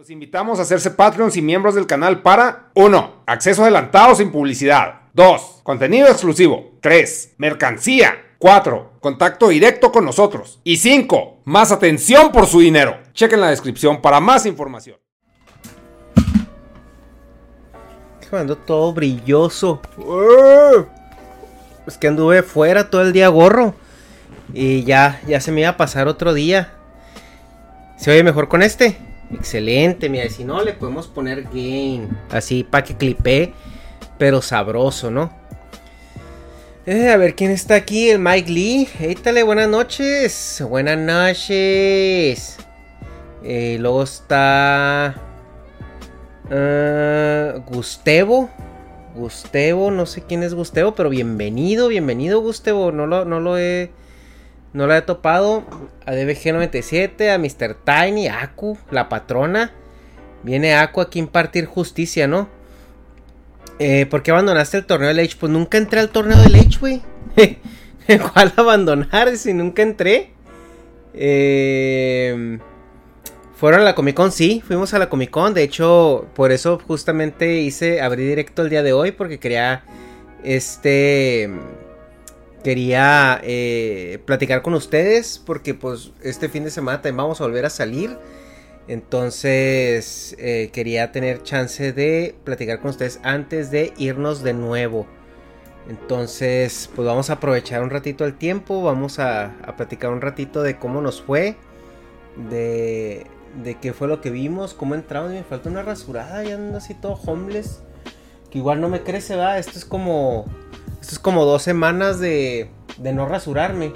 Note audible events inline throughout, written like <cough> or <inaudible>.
Los invitamos a hacerse Patreons y miembros del canal para 1. Acceso adelantado sin publicidad. 2. Contenido exclusivo. 3. Mercancía. 4. Contacto directo con nosotros. Y 5. Más atención por su dinero. Chequen la descripción para más información. Ando todo brilloso. ¡Uh! Es que anduve fuera todo el día gorro. Y ya, ya se me iba a pasar otro día. ¿Se oye mejor con este? Excelente, mira, si no le podemos poner gain. Así para que clipe, pero sabroso, ¿no? Eh, a ver quién está aquí, el Mike Lee. Éítale, buenas noches. Buenas noches. Eh, luego está. Uh, Gustavo. Gustavo, no sé quién es Gustavo, pero bienvenido, bienvenido, Gustavo. No lo, no lo he. No lo he topado. A DBG97, a Mr. Tiny, a Aku, la patrona. Viene Aku aquí a impartir justicia, ¿no? Eh, ¿Por qué abandonaste el torneo del H? Pues nunca entré al torneo del H, güey. <laughs> ¿Cuál abandonar <laughs> si nunca entré? Eh, Fueron a la Comic Con, sí, fuimos a la Comic Con. De hecho, por eso justamente hice, abrí directo el día de hoy porque quería, este, quería eh, platicar con ustedes porque pues este fin de semana también vamos a volver a salir. Entonces eh, quería tener chance de platicar con ustedes antes de irnos de nuevo. Entonces pues vamos a aprovechar un ratito el tiempo, vamos a, a platicar un ratito de cómo nos fue, de, de qué fue lo que vimos, cómo entramos. Me falta una rasurada, ya ando así todo homeless. Que igual no me crece, va. Esto es como. Esto es como dos semanas de, de no rasurarme.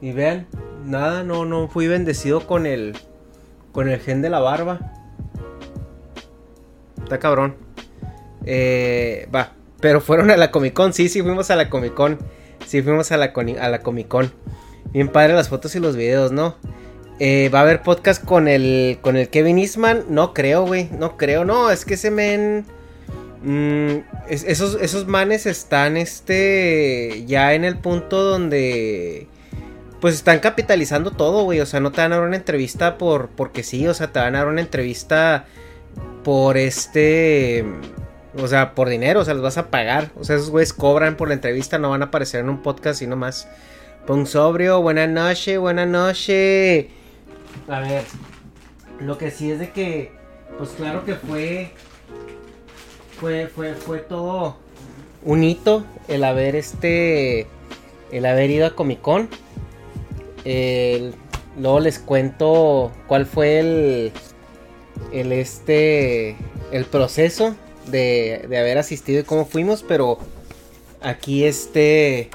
Y vean, nada, no, no fui bendecido con el. Con el gen de la barba. Está cabrón. Eh, va. Pero fueron a la Comic Con. Sí, sí, fuimos a la Comic Con. Sí, fuimos a la, a la Comic Con. Bien padre las fotos y los videos, ¿no? Eh, ¿Va a haber podcast con el, con el Kevin Eastman? No creo, güey. No creo. No, es que ese men... Mm, es, esos, esos manes están este ya en el punto donde pues están capitalizando todo, güey. O sea, no te van a dar una entrevista por porque sí, o sea, te van a dar una entrevista por este o sea, por dinero, o sea, les vas a pagar. O sea, esos güeyes cobran por la entrevista, no van a aparecer en un podcast y nomás. Pon sobrio, buena noche, buena noche. A ver, lo que sí es de que, pues claro que fue, fue, fue, fue todo un hito el haber este, el haber ido a Comic Con. El- luego les cuento cuál fue el, el este, el proceso de, de haber asistido y cómo fuimos, pero aquí este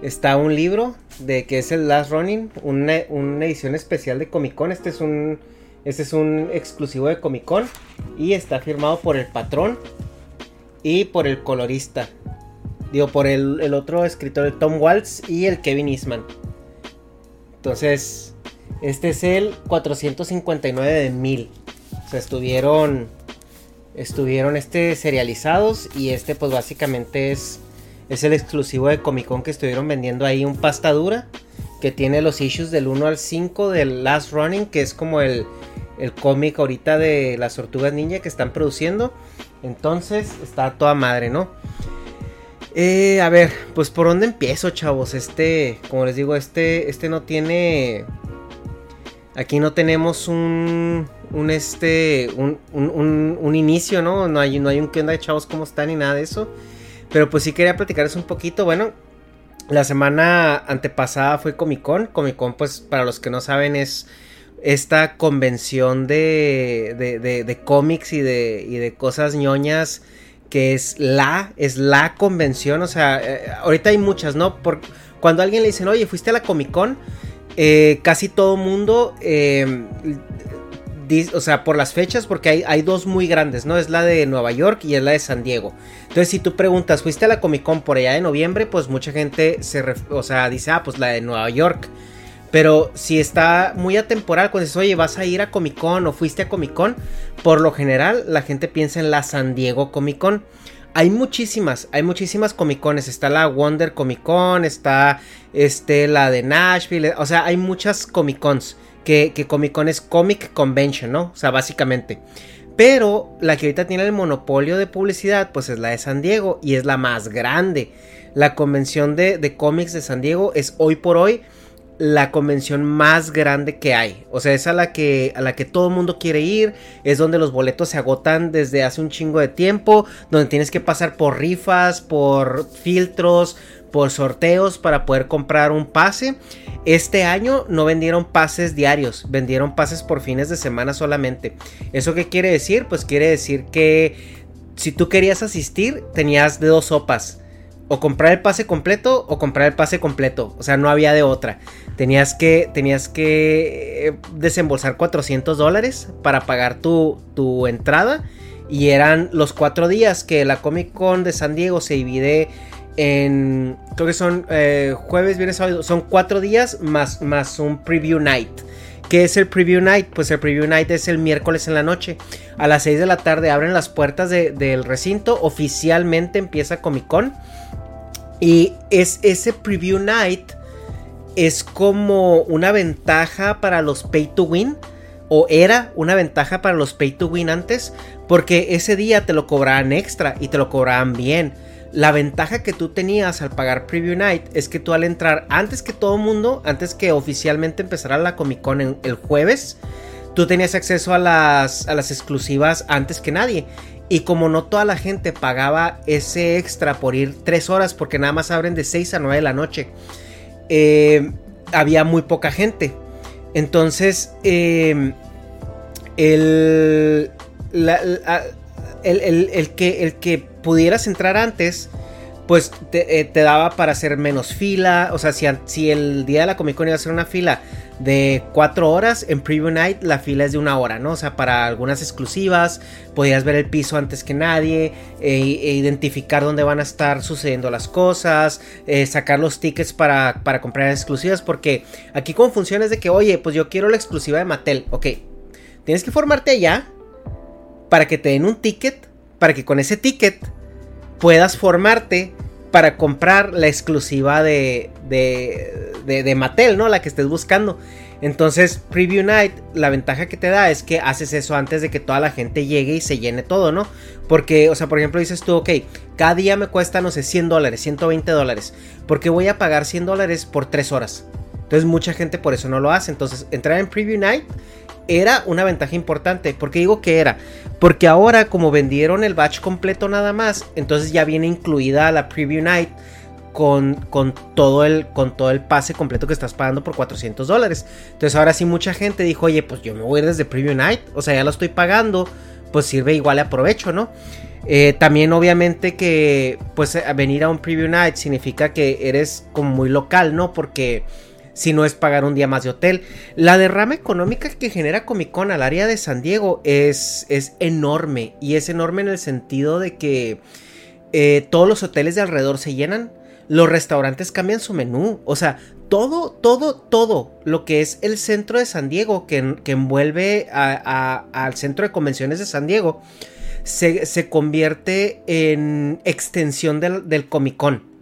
está un libro de que es el Last Running, una, una edición especial de Comic Con. Este es un Este es un exclusivo de Comic Con y está firmado por el patrón y por el colorista. Digo, por el, otro escritor, el Tom Waltz y el Kevin Eastman. Entonces, este es el 459 de 1000. O sea, estuvieron. Estuvieron este serializados. Y este, pues básicamente es. Es el exclusivo de Comic Con que estuvieron vendiendo ahí. Un pasta dura. Que tiene los issues del 1 al 5 del Last Running. Que es como el, el cómic ahorita de las tortugas ninja que están produciendo. Entonces, está toda madre, ¿no? Eh, a ver, pues por dónde empiezo, chavos. Este, como les digo, este, este no tiene. Aquí no tenemos un, un este, un, un, un, inicio, ¿no? No hay, no hay un qué onda, chavos, cómo están ni nada de eso. Pero pues sí quería platicarles un poquito. Bueno, la semana antepasada fue Comic Con. Comic Con, pues para los que no saben, es esta convención de, de, de, cómics y de, y de cosas ñoñas que es la, es la convención, o sea, eh, ahorita hay muchas, ¿no? Por, cuando alguien le dicen, oye, fuiste a la Comic Con, eh, casi todo mundo, em, o sea, por las fechas, porque hay, hay, dos muy grandes, ¿no? Es la de Nueva York y es la de San Diego. Entonces, si tú preguntas, ¿fuiste a la Comic Con por allá de noviembre? Pues mucha gente se, o sea, dice, ah, pues la de Nueva York. Pero si está muy atemporal, cuando dices, oye, vas a ir a Comic Con o fuiste a Comic Con, por lo general la gente piensa en la San Diego Comic Con. Hay muchísimas, hay muchísimas Comic Cones. Está la Wonder Comic Con, está este, la de Nashville. O sea, hay muchas Comic Cons. Que, Comic Con es Comic Convention, ¿no? O sea, básicamente. Pero la que ahorita tiene el monopolio de publicidad, pues es la de San Diego y es la más grande. La convención de, de cómics de San Diego es hoy por hoy la convención más grande que hay. O sea, es a la que, a la que todo el mundo quiere ir. Es donde los boletos se agotan desde hace un chingo de tiempo. Donde tienes que pasar por rifas, por filtros, por sorteos para poder comprar un pase. Este año no vendieron pases diarios, vendieron pases por fines de semana solamente. ¿Eso qué quiere decir? Pues quiere decir que si tú querías asistir, tenías de dos sopas o comprar el pase completo o comprar el pase completo. O sea, no había de otra. Tenías que, tenías que eh, desembolsar 400 dólares para pagar tu, tu entrada. Y eran los cuatro días que la Comic Con de San Diego se divide en. Creo que son eh, jueves, viernes, sábado. Son cuatro días más, más un preview night. ¿Qué es el preview night? Pues el preview night es el miércoles en la noche. A las 6 de la tarde abren las puertas del recinto. Oficialmente empieza Comic Con. Y es ese preview night es como una ventaja para los pay to win. O era una ventaja para los pay to win antes. Porque ese día te lo cobraban extra y te lo cobraban bien. La ventaja que tú tenías al pagar Preview Night es que tú al entrar antes que todo mundo, antes que oficialmente empezara la Comic Con el jueves, tú tenías acceso a las, a las exclusivas antes que nadie. Y como no toda la gente pagaba ese extra por ir 3 horas, porque nada más abren de 6 a 9 de la noche, eh, había muy poca gente. Entonces, eh, el, el, que, el que pudieras entrar antes, pues te, eh, daba para hacer menos fila. O sea, si, si el día de la Comic Con iba a ser una fila de 4 horas. En Preview Night la fila es de una hora, ¿no? O sea, para algunas exclusivas podías ver el piso antes que nadie, e, e identificar dónde van a estar sucediendo las cosas, eh, sacar los tickets para, para comprar exclusivas, porque aquí como funciona es de que, oye, pues yo quiero la exclusiva de Mattel, ok, tienes que formarte allá para que te den un ticket, para que con ese ticket puedas formarte para comprar la exclusiva de, de, de, Mattel, ¿no? La que estés buscando. Entonces, Preview Night, la ventaja que te da es que haces eso antes de que toda la gente llegue y se llene todo, ¿no? Porque, o sea, por ejemplo, dices tú, ok, cada día me cuesta, no sé, 100 dólares, 120 dólares. Porque voy a pagar 100 dólares por 3 horas. Entonces, mucha gente por eso no lo hace. Entonces, entrar en Preview Night era una ventaja importante. ¿Por qué digo que era? Porque ahora como vendieron el batch completo nada más, entonces ya viene incluida la preview night con, con, todo el, con todo el pase completo que estás pagando por 400 dólares. Entonces ahora sí mucha gente dijo, oye, pues yo me voy desde preview night, o sea, ya lo estoy pagando, pues sirve igual aprovecho, ¿no? Eh, también obviamente que pues venir a un preview night significa que eres como muy local, ¿no? Porque si no es pagar un día más de hotel. La derrama económica que genera Comic Con al área de San Diego es, es enorme. Y es enorme en el sentido de que eh, todos los hoteles de alrededor se llenan. Los restaurantes cambian su menú. O sea, todo, todo, todo lo que es el centro de San Diego, que, que envuelve al centro de convenciones de San Diego, se, convierte en extensión del, del Comic Con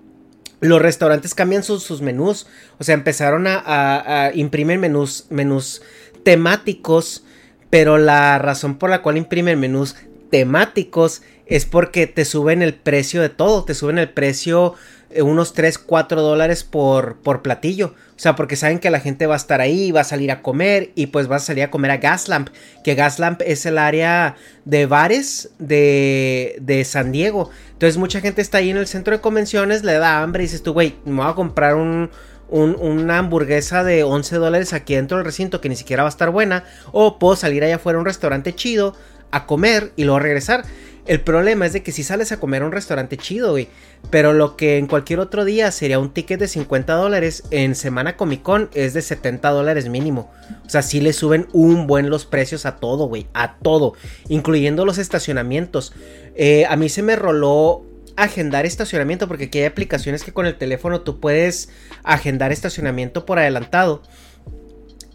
los restaurantes cambian sus, menús. O sea, empezaron a, imprimir menús, menús temáticos. Pero la razón por la cual imprimen menús temáticos es porque te suben el precio de todo. Te suben el precio unos 3, 4 dólares por, por platillo. O sea, porque saben que la gente va a estar ahí, va a salir a comer y pues va a salir a comer a Gaslamp. Que Gaslamp es el área de bares de, de San Diego. Entonces mucha gente está ahí en el centro de convenciones, le da hambre y dices tú, güey, me voy a comprar un, una hamburguesa de 11 dólares aquí dentro del recinto que ni siquiera va a estar buena. O puedo salir allá afuera a un restaurante chido a comer y luego regresar. El problema es de que si sales a comer a un restaurante chido, güey. Pero lo que en cualquier otro día sería un ticket de 50 dólares, en Semana Comic Con es de 70 dólares mínimo. O sea, sí le suben un buen los precios a todo, güey. A todo. Incluyendo los estacionamientos. Eh, a mí se me roló agendar estacionamiento porque aquí hay aplicaciones que con el teléfono tú puedes agendar estacionamiento por adelantado.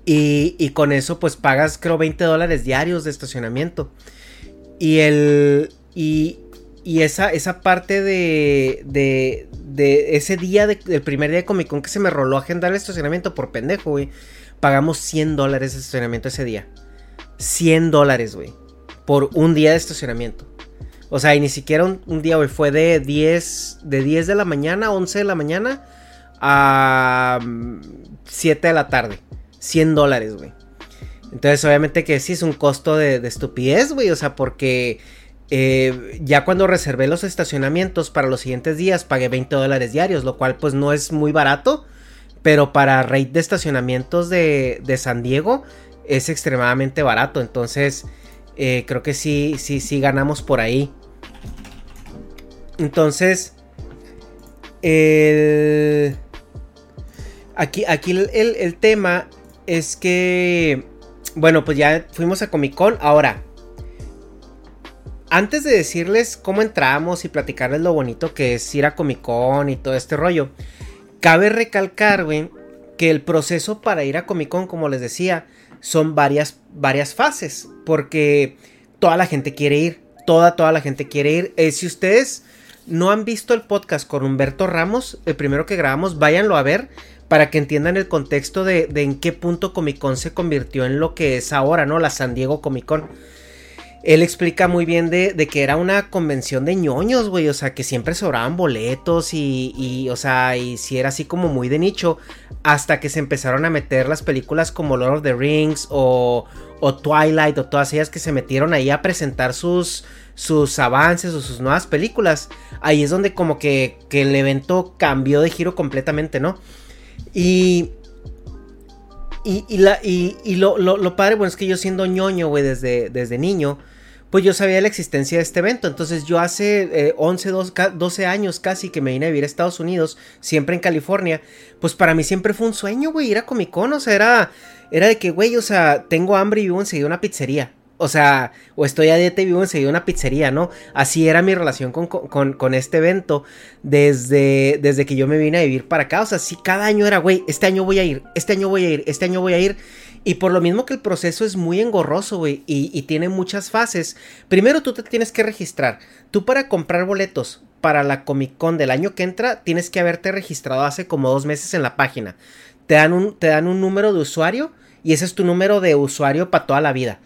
Y, y con eso pues pagas creo 20 dólares diarios de estacionamiento. Y el. Y, esa, esa parte de, de, de ese día, del primer día de Comic Con que se me roló agendar el estacionamiento por pendejo, güey. Pagamos 100 dólares de estacionamiento ese día. 100 dólares, güey. Por un día de estacionamiento. O sea, y ni siquiera un, día, güey. Fue de 10, de 10 de la mañana, 11 de la mañana a 7 mm, de la tarde. 100 dólares, güey. Entonces, obviamente que sí es un costo de, estupidez, güey. O sea, porque eh, ya cuando reservé los estacionamientos para los siguientes días pagué 20 dólares diarios, lo cual pues no es muy barato. Pero para rate de estacionamientos de, de San Diego es extremadamente barato. Entonces, eh, creo que sí, sí, sí ganamos por ahí. Entonces, el... Aquí, aquí el, el tema es que bueno, pues ya fuimos a Comic Con. Ahora, antes de decirles cómo entramos y platicarles lo bonito que es ir a Comic Con y todo este rollo, cabe recalcar, que el proceso para ir a Comic Con, como les decía, son varias, varias fases. Porque toda la gente quiere ir. Toda, toda la gente quiere ir. Eh, si ustedes no han visto el podcast con Humberto Ramos, el primero que grabamos, váyanlo a ver para que entiendan el contexto de, en qué punto Comic Con se convirtió en lo que es ahora, ¿no? La San Diego Comic Con. Él explica muy bien de, que era una convención de ñoños, güey. O sea, que siempre sobraban boletos y, o sea, y si era así como muy de nicho. Hasta que se empezaron a meter las películas como Lord of the Rings o, o Twilight o todas ellas que se metieron ahí a presentar sus, sus avances o sus nuevas películas. Ahí es donde como que el evento cambió de giro completamente, ¿no? Y. Y, la, y, lo, lo, padre, bueno, es que yo siendo ñoño, güey, desde, desde niño, pues yo sabía la existencia de este evento. Entonces yo hace 11, eh, 12, años casi que me vine a vivir a Estados Unidos, siempre en California, pues para mí siempre fue un sueño, güey, ir a Comic Con. O sea, era, era de que, güey, o sea, tengo hambre y vivo enseguida una pizzería. O sea, o estoy a dieta y vivo enseguida una pizzería, ¿no? Así era mi relación con, este evento desde, desde que yo me vine a vivir para acá. O sea, sí, cada año era, güey, este año voy a ir, este año voy a ir, este año voy a ir. Y por lo mismo que el proceso es muy engorroso, güey, y, y tiene muchas fases. Primero tú te tienes que registrar. Tú para comprar boletos para la Comic Con del año que entra, tienes que haberte registrado hace como dos meses en la página. Te dan un, te dan un número de usuario y ese es tu número de usuario para toda la vida.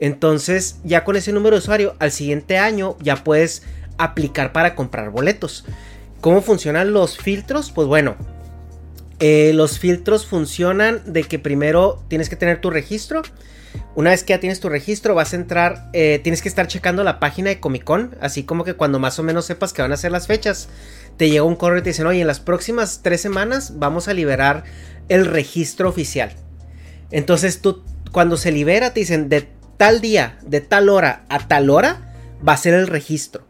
Entonces, ya con ese número de usuario, al siguiente año ya puedes aplicar para comprar boletos. ¿Cómo funcionan los filtros? Pues bueno, eh, los filtros funcionan de que primero tienes que tener tu registro. Una vez que ya tienes tu registro, vas a entrar, eh, tienes que estar checando la página de Comic Con, así como que cuando más o menos sepas que van a ser las fechas, te llega un correo y te dicen, oye, en las próximas tres semanas vamos a liberar el registro oficial. Entonces tú, cuando se libera, te dicen, de tal día, de tal hora a tal hora, va a ser el registro.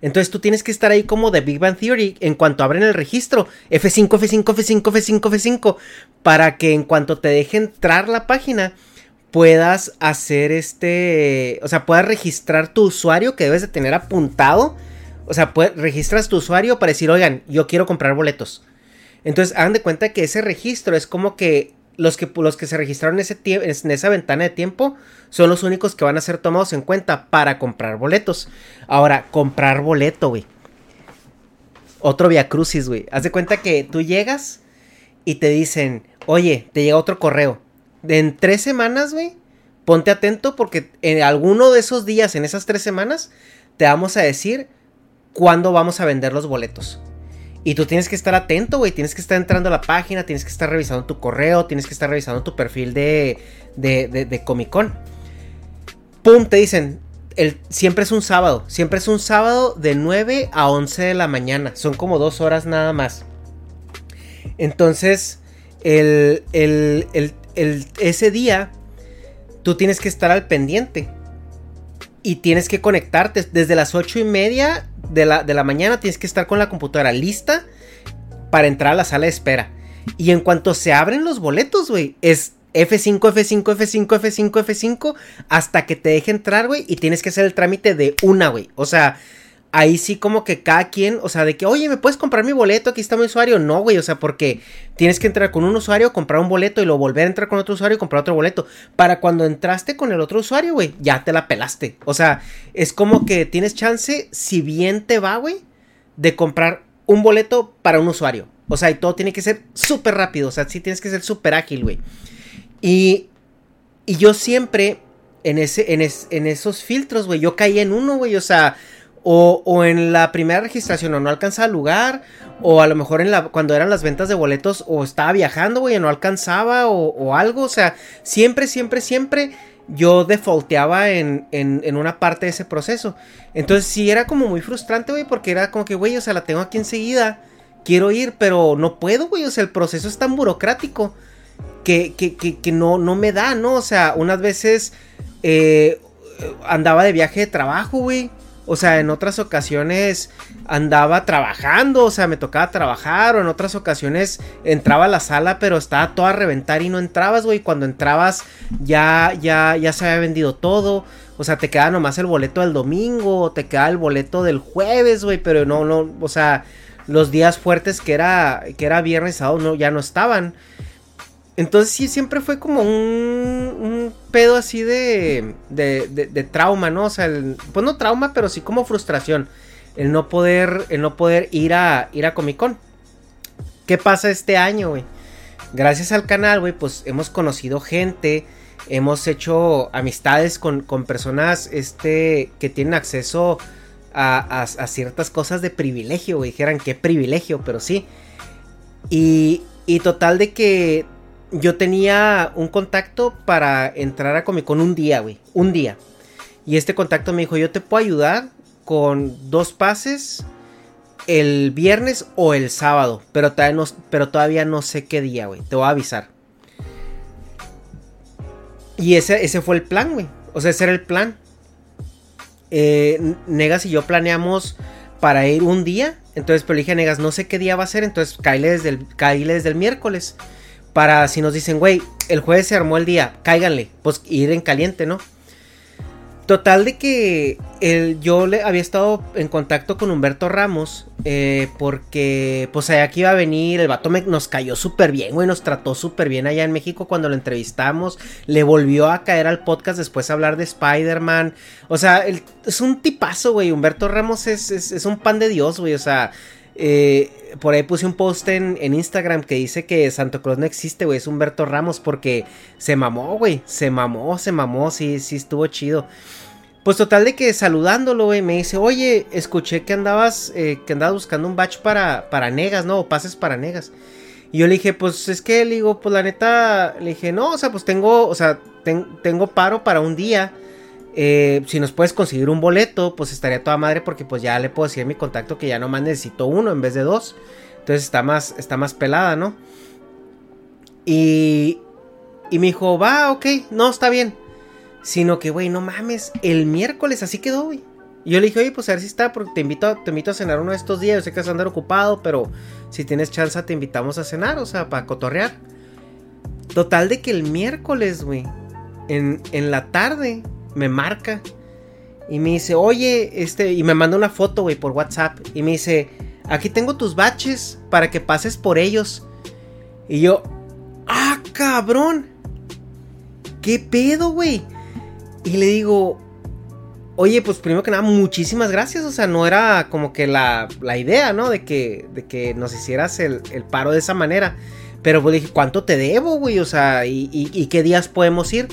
Entonces tú tienes que estar ahí como de Big Bang Theory en cuanto abren el registro. F5, F5, F5, F5, F5. Para que en cuanto te deje entrar la página puedas hacer este... O sea, puedas registrar tu usuario que debes de tener apuntado. O sea, registras tu usuario para decir, oigan, yo quiero comprar boletos. Entonces, hagan de cuenta que ese registro es como que los que, los que se registraron en, ese en esa ventana de tiempo son los únicos que van a ser tomados en cuenta para comprar boletos. Ahora, comprar boleto, güey. Otro via crucis, güey. Haz de cuenta que tú llegas y te dicen, oye, te llega otro correo. En tres semanas, güey, ponte atento porque en alguno de esos días, en esas tres semanas, te vamos a decir cuándo vamos a vender los boletos. Y tú tienes que estar atento, güey. Tienes que estar entrando a la página, tienes que estar revisando tu correo, tienes que estar revisando tu perfil de, de, de, Comic Con. ¡Pum! Te dicen, el, siempre es un sábado. Siempre es un sábado de 9 a 11 de la mañana. Son como dos horas nada más. Entonces, el, el, el, ese día, tú tienes que estar al pendiente. Y tienes que conectarte desde las 8 y media de la, mañana tienes que estar con la computadora lista para entrar a la sala de espera. Y en cuanto se abren los boletos, güey, es F5, F5, F5, F5, F5, hasta que te deje entrar, güey, y tienes que hacer el trámite de una, güey. O sea, ahí sí como que cada quien, o sea, de que, oye, ¿me puedes comprar mi boleto? Aquí está mi usuario. No, güey, o sea, porque tienes que entrar con un usuario, comprar un boleto y luego volver a entrar con otro usuario y comprar otro boleto. Para cuando entraste con el otro usuario, güey, ya te la pelaste. O sea, es como que tienes chance, si bien te va, güey, de comprar un boleto para un usuario. O sea, y todo tiene que ser súper rápido, o sea, sí tienes que ser súper ágil, güey. Y, y yo siempre, en, ese, en, en esos filtros, güey, yo caí en uno, güey, o sea o, en la primera registración o no alcanzaba lugar, o a lo mejor cuando eran las ventas de boletos o estaba viajando, güey, o no alcanzaba o, algo, o sea, siempre, siempre, siempre yo defaulteaba en, en, una parte de ese proceso. Entonces sí era como muy frustrante, güey, porque era como que, güey, o sea, la tengo aquí enseguida, quiero ir, pero no puedo, güey, o sea, el proceso es tan burocrático que, que, que, no, no me da, ¿no? O sea, unas veces eh, andaba de viaje de trabajo, güey. O sea, en otras ocasiones andaba trabajando, o sea, me tocaba trabajar, o en otras ocasiones entraba a la sala, pero estaba toda a reventar y no entrabas, güey. Cuando entrabas ya, ya, ya se había vendido todo. O sea, te quedaba nomás el boleto del domingo, o te quedaba el boleto del jueves, güey, pero no, no, o sea, los días fuertes que era, que era viernes, sábado, no, ya no estaban. Entonces sí, siempre fue como un, un pedo así de, de, trauma, ¿no? O sea, pues no trauma, pero sí como frustración. El no poder, el no poder ir a, ir a Comic Con. ¿Qué pasa este año, güey? Gracias al canal, güey, pues hemos conocido gente, hemos hecho amistades con, con personas este, que tienen acceso a, a, ciertas cosas de privilegio, güey. Dijeran qué privilegio, pero sí. Y, y total de que yo tenía un contacto para entrar a Comic Con un día, güey. Un día. Y este contacto me dijo, yo te puedo ayudar con dos pases el viernes o el sábado. Pero todavía no, sé qué día, güey. Te voy a avisar. Y ese, fue el plan, güey. O sea, ese era el plan. Eh, Negas y yo planeamos para ir un día. Entonces, pero le dije a Negas, no sé qué día va a ser. Entonces, caíle desde el miércoles. Para si nos dicen, güey, el jueves se armó el día, cáiganle, pues ir en caliente, ¿no? Total de que el, yo le había estado en contacto con Humberto Ramos eh, porque pues allá aquí iba a venir, el vato nos cayó súper bien, güey, nos trató súper bien allá en México cuando lo entrevistamos, le volvió a caer al podcast después a hablar de Spider-Man, o sea, es un tipazo, güey, Humberto Ramos es, es un pan de Dios, güey, o sea, eh, por ahí puse un post en, Instagram que dice que Santo Claus no existe, güey. Es Humberto Ramos porque se mamó, güey. Se mamó, se mamó. Sí, sí, estuvo chido. Pues total de que saludándolo, me dice, oye, escuché que andabas, eh, que andabas buscando un batch para, para negas, ¿no? O pases para negas. Y yo le dije, pues es que, digo, pues la neta, le dije, no, o sea, pues tengo, o sea, tengo paro para un día. Eh, si nos puedes conseguir un boleto, pues estaría toda madre porque pues ya le puedo decir a mi contacto que ya nomás necesito uno en vez de dos. Entonces está más, está más pelada, ¿no? Y, y me dijo, va, ok, no, está bien. Sino que, güey, no mames, el miércoles así quedó, güey. Y yo le dije, oye, pues a ver si está, porque te invito, te invito a cenar uno de estos días. Yo sé que vas a andar ocupado, pero si tienes chance te invitamos a cenar, o sea, para cotorrear. Total de que el miércoles, güey, en, en la tarde, me marca. Y me dice, oye, este, y me manda una foto, güey, por WhatsApp. Y me dice, aquí tengo tus baches para que pases por ellos. Y yo, ah, cabrón. ¿Qué pedo, güey? Y le digo, oye, pues primero que nada, muchísimas gracias. O sea, no era como que la, la idea, ¿no? De que, de que nos hicieras el, el paro de esa manera. Pero pues dije, ¿cuánto te debo, güey? O sea, ¿y, y, qué días podemos ir?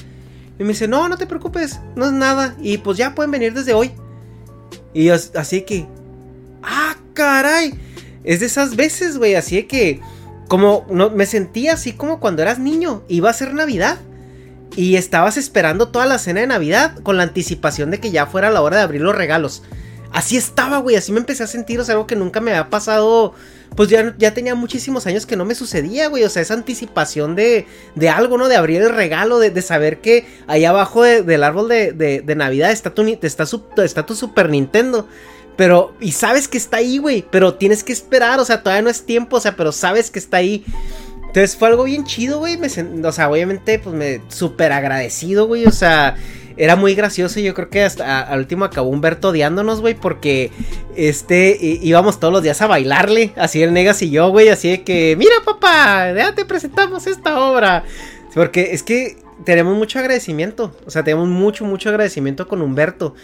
Y me dice, no, no te preocupes, no es nada. Y pues ya pueden venir desde hoy. Y así que, ah, caray. Es de esas veces, güey, así que, como, no, me sentía así como cuando eras niño. Iba a ser Navidad. Y estabas esperando toda la cena de Navidad con la anticipación de que ya fuera la hora de abrir los regalos. Así estaba, güey, así me empecé a sentir, o sea, algo que nunca me había pasado. Pues ya, ya tenía muchísimos años que no me sucedía, güey. O sea, esa anticipación de, de algo, ¿no? De abrir el regalo, de, de saber que ahí abajo del árbol de, de, Navidad está tu, está, está tu Super Nintendo. Pero, y sabes que está ahí, güey. Pero tienes que esperar, o sea, todavía no es tiempo, o sea, pero sabes que está ahí. Entonces fue algo bien chido, güey. o sea, obviamente, pues me súper agradecido, güey. O sea, era muy gracioso. Yo creo que hasta al último acabó Humberto odiándonos, güey. Porque este íbamos todos los días a bailarle. Así el Negas y yo, güey. Así de que, mira, papá, ya te presentamos esta obra. Porque es que tenemos mucho agradecimiento. O sea, tenemos mucho, mucho agradecimiento con Humberto.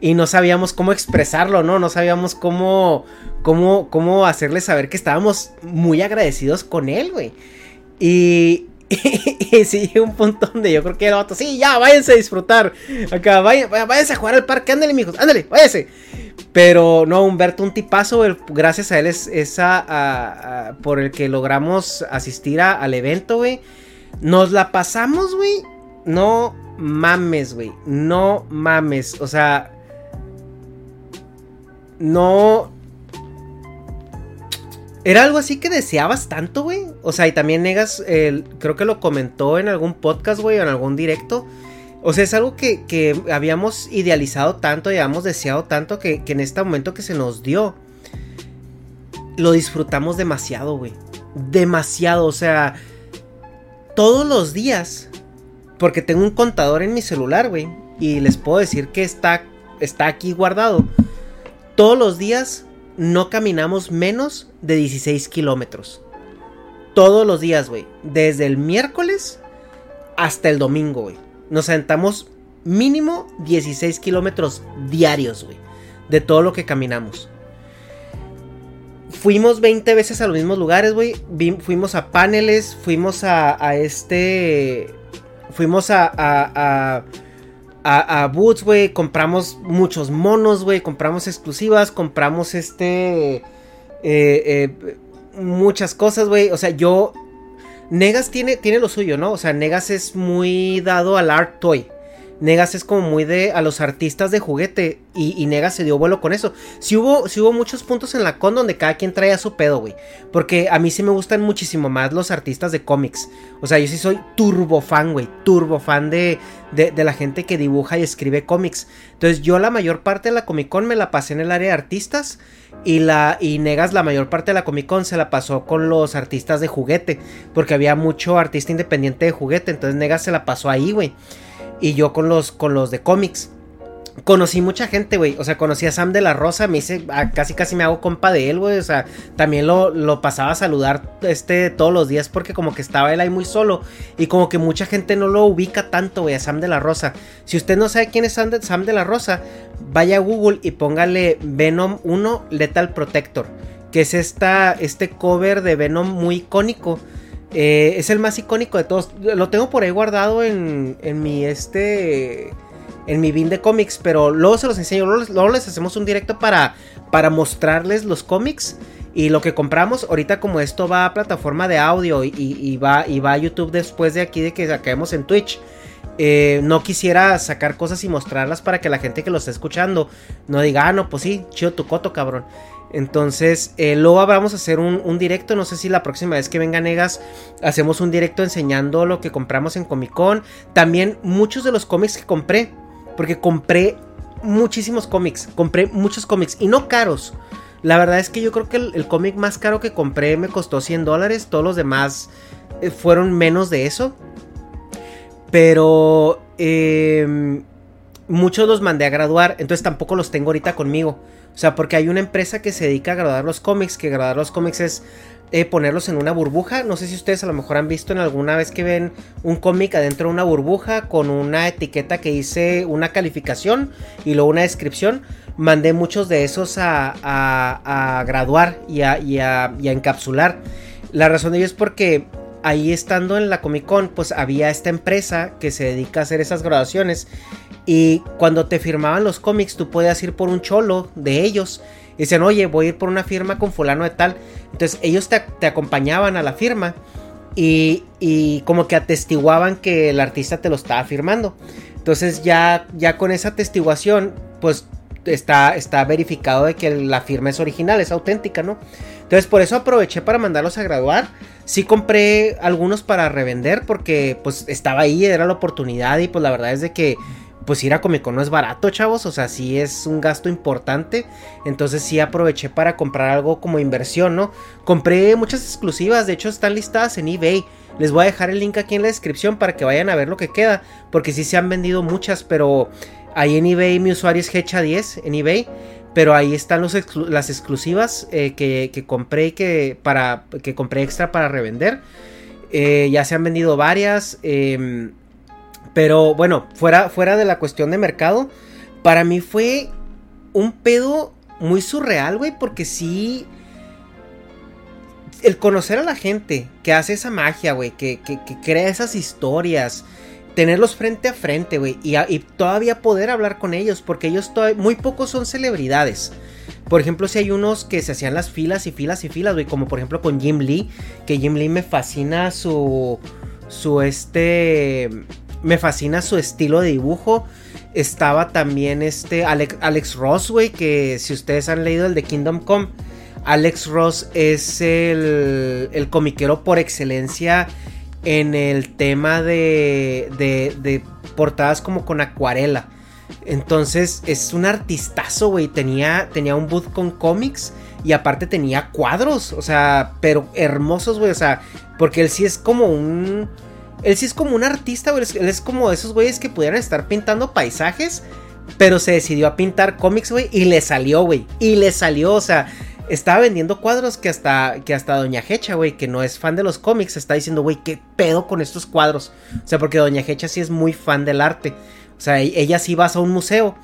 Y no sabíamos cómo expresarlo, ¿no? No sabíamos cómo, cómo, cómo hacerle saber que estábamos muy agradecidos con él, güey. Y, <laughs> y, sí, un punto donde yo creo que era otro, sí, ya, váyanse a disfrutar. Acá, váyanse a jugar al parque, ándale, mijos, ándale, váyanse. Pero no, Humberto, un tipazo, gracias a él es esa por el que logramos asistir al evento, güey. Nos la pasamos, güey. No mames, güey. No mames. O sea. No. Era algo así que deseabas tanto, güey. O sea, y también Negas, creo que lo comentó en algún podcast, güey, o en algún directo. O sea, es algo que, habíamos idealizado tanto y habíamos deseado tanto que, que, en este momento que se nos dio, lo disfrutamos demasiado, güey. Demasiado, o sea, todos los días, porque tengo un contador en mi celular, güey, y les puedo decir que está, está aquí guardado. Todos los días no caminamos menos de 16 kilómetros. Todos los días, güey. Desde el miércoles hasta el domingo, güey. Nos sentamos mínimo 16 kilómetros diarios, güey. De todo lo que caminamos. Fuimos 20 veces a los mismos lugares, güey. Fuimos a paneles, fuimos a, este... Fuimos a, Boots, güey. Compramos muchos monos, güey. Compramos exclusivas. Compramos este. Eh, eh, muchas cosas, güey. O sea, yo. Negas tiene, tiene lo suyo, ¿no? O sea, Negas es muy dado al art toy. Negas es como muy de a los artistas de juguete y, Negas se dio vuelo con eso. Si hubo, hubo muchos puntos en la con donde cada quien traía su pedo, güey. Porque a mí sí me gustan muchísimo más los artistas de cómics. O sea, yo sí soy turbo fan, güey. Turbo fan de, de, la gente que dibuja y escribe cómics. Entonces yo la mayor parte de la Comic Con me la pasé en el área de artistas. Y, la, y Negas la mayor parte de la Comic Con se la pasó con los artistas de juguete. Porque había mucho artista independiente de juguete. Entonces Negas se la pasó ahí, güey y yo con los, con los de cómics. Conocí mucha gente, güey. O sea, conocí a Sam de la Rosa. Me hice, ah, casi casi me hago compa de él, güey. O sea, también lo, lo, pasaba a saludar este, todos los días porque como que estaba él ahí muy solo. Y como que mucha gente no lo ubica tanto, güey, a Sam de la Rosa. Si usted no sabe quién es Sam de, la Rosa, vaya a Google y póngale Venom 1 Lethal Protector. Que es esta, este cover de Venom muy icónico eh, es el más icónico de todos. Lo tengo por ahí guardado en, en mi este en mi bin de cómics, pero luego se los enseño, luego, les hacemos un directo para, para mostrarles los cómics y lo que compramos. Ahorita como esto va a plataforma de audio y, va, y va a YouTube después de aquí de que acabemos en Twitch. Eh, no quisiera sacar cosas y mostrarlas para que la gente que lo esté escuchando no diga, ah, no, pues sí, chido tu coto, cabrón. Entonces, eh, luego vamos a hacer un, directo. No sé si la próxima vez que venga Negas hacemos un directo enseñando lo que compramos en Comic Con. También muchos de los cómics que compré. Porque compré muchísimos cómics, compré muchos cómics y no caros. La verdad es que yo creo que el, cómic más caro que compré me costó 100 dólares, todos los demás eh, fueron menos de eso. Pero em, muchos los mandé a graduar, entonces tampoco los tengo ahorita conmigo. O sea, porque hay una empresa que se dedica a graduar los cómics, que graduar los cómics es eh, ponerlos en una burbuja. No sé si ustedes a lo mejor han visto en alguna vez que ven un cómic adentro de una burbuja con una etiqueta que dice una calificación y luego una descripción. Mandé muchos de esos a, graduar y a, y a encapsular. La razón de ello es porque ahí estando en la Comic Con, pues había esta empresa que se dedica a hacer esas graduaciones. Y cuando te firmaban los cómics, tú podías ir por un cholo de ellos. Y dicen, oye, voy a ir por una firma con fulano de tal. Entonces ellos te, acompañaban a la firma. Y, y, como que atestiguaban que el artista te lo estaba firmando. Entonces ya, ya con esa atestiguación, pues está, está verificado de que la firma es original, es auténtica, ¿no? Entonces por eso aproveché para mandarlos a graduar. Sí compré algunos para revender porque pues estaba ahí, era la oportunidad y pues la verdad es de que pues ir a Comic Con no es barato, chavos, o sea, sí es un gasto importante. Entonces sí aproveché para comprar algo como inversión, ¿no? Compré muchas exclusivas, de hecho están listadas en eBay. Les voy a dejar el link aquí en la descripción para que vayan a ver lo que queda, porque sí se han vendido muchas, pero ahí en eBay mi usuario es Hecha10 en eBay. Pero ahí están las exclusivas eh, que, compré que, para, que compré extra para revender. Eh, ya se han vendido varias. Em, pero bueno, fuera, fuera de la cuestión de mercado, para mí fue un pedo muy surreal, güey, porque sí... El conocer a la gente que hace esa magia, güey, que, que, crea esas historias, tenerlos frente a frente, güey, y, todavía poder hablar con ellos, porque ellos todavía, muy pocos son celebridades. Por ejemplo, si hay unos que se hacían las filas y filas y filas, güey, como por ejemplo con Jim Lee, que Jim Lee me fascina su, su este, me fascina su estilo de dibujo. Estaba también este Alex, Alex Ross, güey, que si ustedes han leído el de Kingdom Come, Alex Ross es el, el comiquero por excelencia en el tema de, de, portadas como con acuarela. Entonces es un artistazo, güey. Tenía, tenía un booth con cómics y aparte tenía cuadros, o sea, pero hermosos, güey. O sea, porque él sí es como un... Él sí es como un artista, güey. Él es como de esos güeyes que pudieran estar pintando paisajes, pero se decidió a pintar cómics, güey, y le salió, güey. Y le salió, o sea, estaba vendiendo cuadros que hasta, que hasta Doña Hecha, güey, que no es fan de los cómics, está diciendo, güey, ¿qué pedo con estos cuadros? O sea, porque Doña Hecha sí es muy fan del arte. O sea, e-, ella sí vas a un museo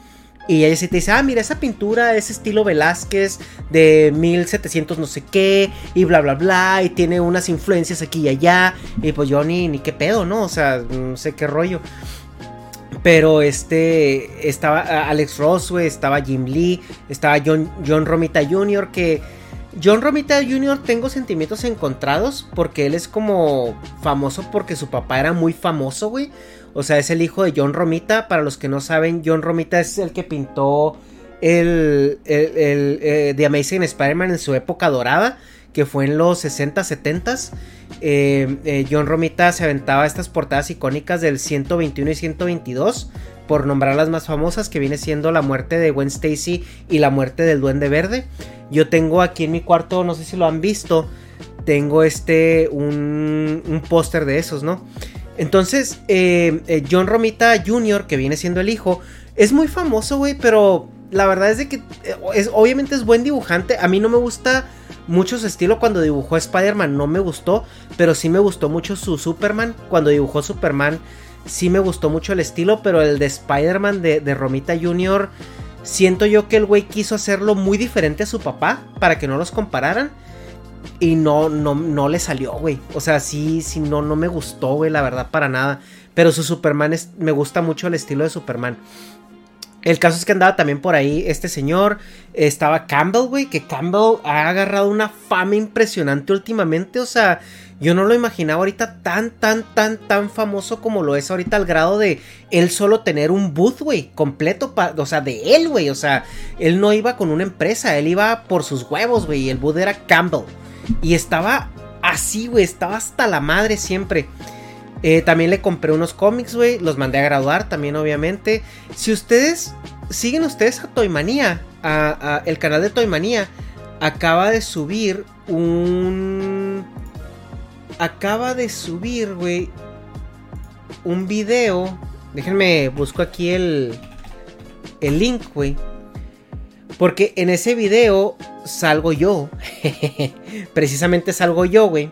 y ella sí te dice, ah, mira, esa pintura es estilo Velázquez de 1700 no sé qué, y bla, bla, bla, y tiene unas influencias aquí y allá, y pues yo ni, ni qué pedo, ¿no? O sea, no sé qué rollo. Pero este estaba Alex Ross, estaba Jim Lee, estaba John, John Romita Jr. que John Romita Jr. tengo sentimientos encontrados porque él es como famoso porque su papá era muy famoso, güey. O sea, es el hijo de John Romita. Para los que no saben, John Romita es el que pintó el, el, el, eh, The Amazing Spider-Man en su época dorada que fue en los 60, 70. Eh, eh, John Romita se aventaba estas portadas icónicas del 121 y 122, por nombrar las más famosas, que viene siendo la muerte de Gwen Stacy y la muerte del Duende Verde. Yo tengo aquí en mi cuarto, no sé si lo han visto, tengo este, un, un póster de esos, ¿no? Entonces, eh, John Romita Jr., que viene siendo el hijo, es muy famoso, güey, pero la verdad es de que es, obviamente es buen dibujante. A mí no me gusta mucho su estilo cuando dibujó Spider-Man, no me gustó, pero sí me gustó mucho su Superman. Cuando dibujó Superman, sí me gustó mucho el estilo, pero el de Spider-Man de, Romita Jr., siento yo que el güey quiso hacerlo muy diferente a su papá para que no los compararan. Y no, no, no le salió, güey. O sea, sí, sí, no, no me gustó, güey, la verdad, para nada. Pero su Superman es, me gusta mucho el estilo de Superman. El caso es que andaba también por ahí este señor. Estaba Campbell, güey. Que Campbell ha agarrado una fama impresionante últimamente. O sea, yo no lo imaginaba ahorita tan, tan, tan, tan famoso como lo es ahorita al grado de él solo tener un booth, güey, completo. o sea, de él, güey. O sea, él no iba con una empresa. Él iba por sus huevos, güey. Y el booth era Campbell. Y estaba así, güey. Estaba hasta la madre siempre. Eh, también le compré unos cómics, güey. Los mandé a graduar también, obviamente. Si ustedes siguen ustedes a Toymanía, el canal de Toymanía, acaba de subir un... Acaba de subir, güey, un video. Déjenme, busco aquí el, el link, güey. Porque en ese video salgo yo. <laughs> Precisamente salgo yo, güey.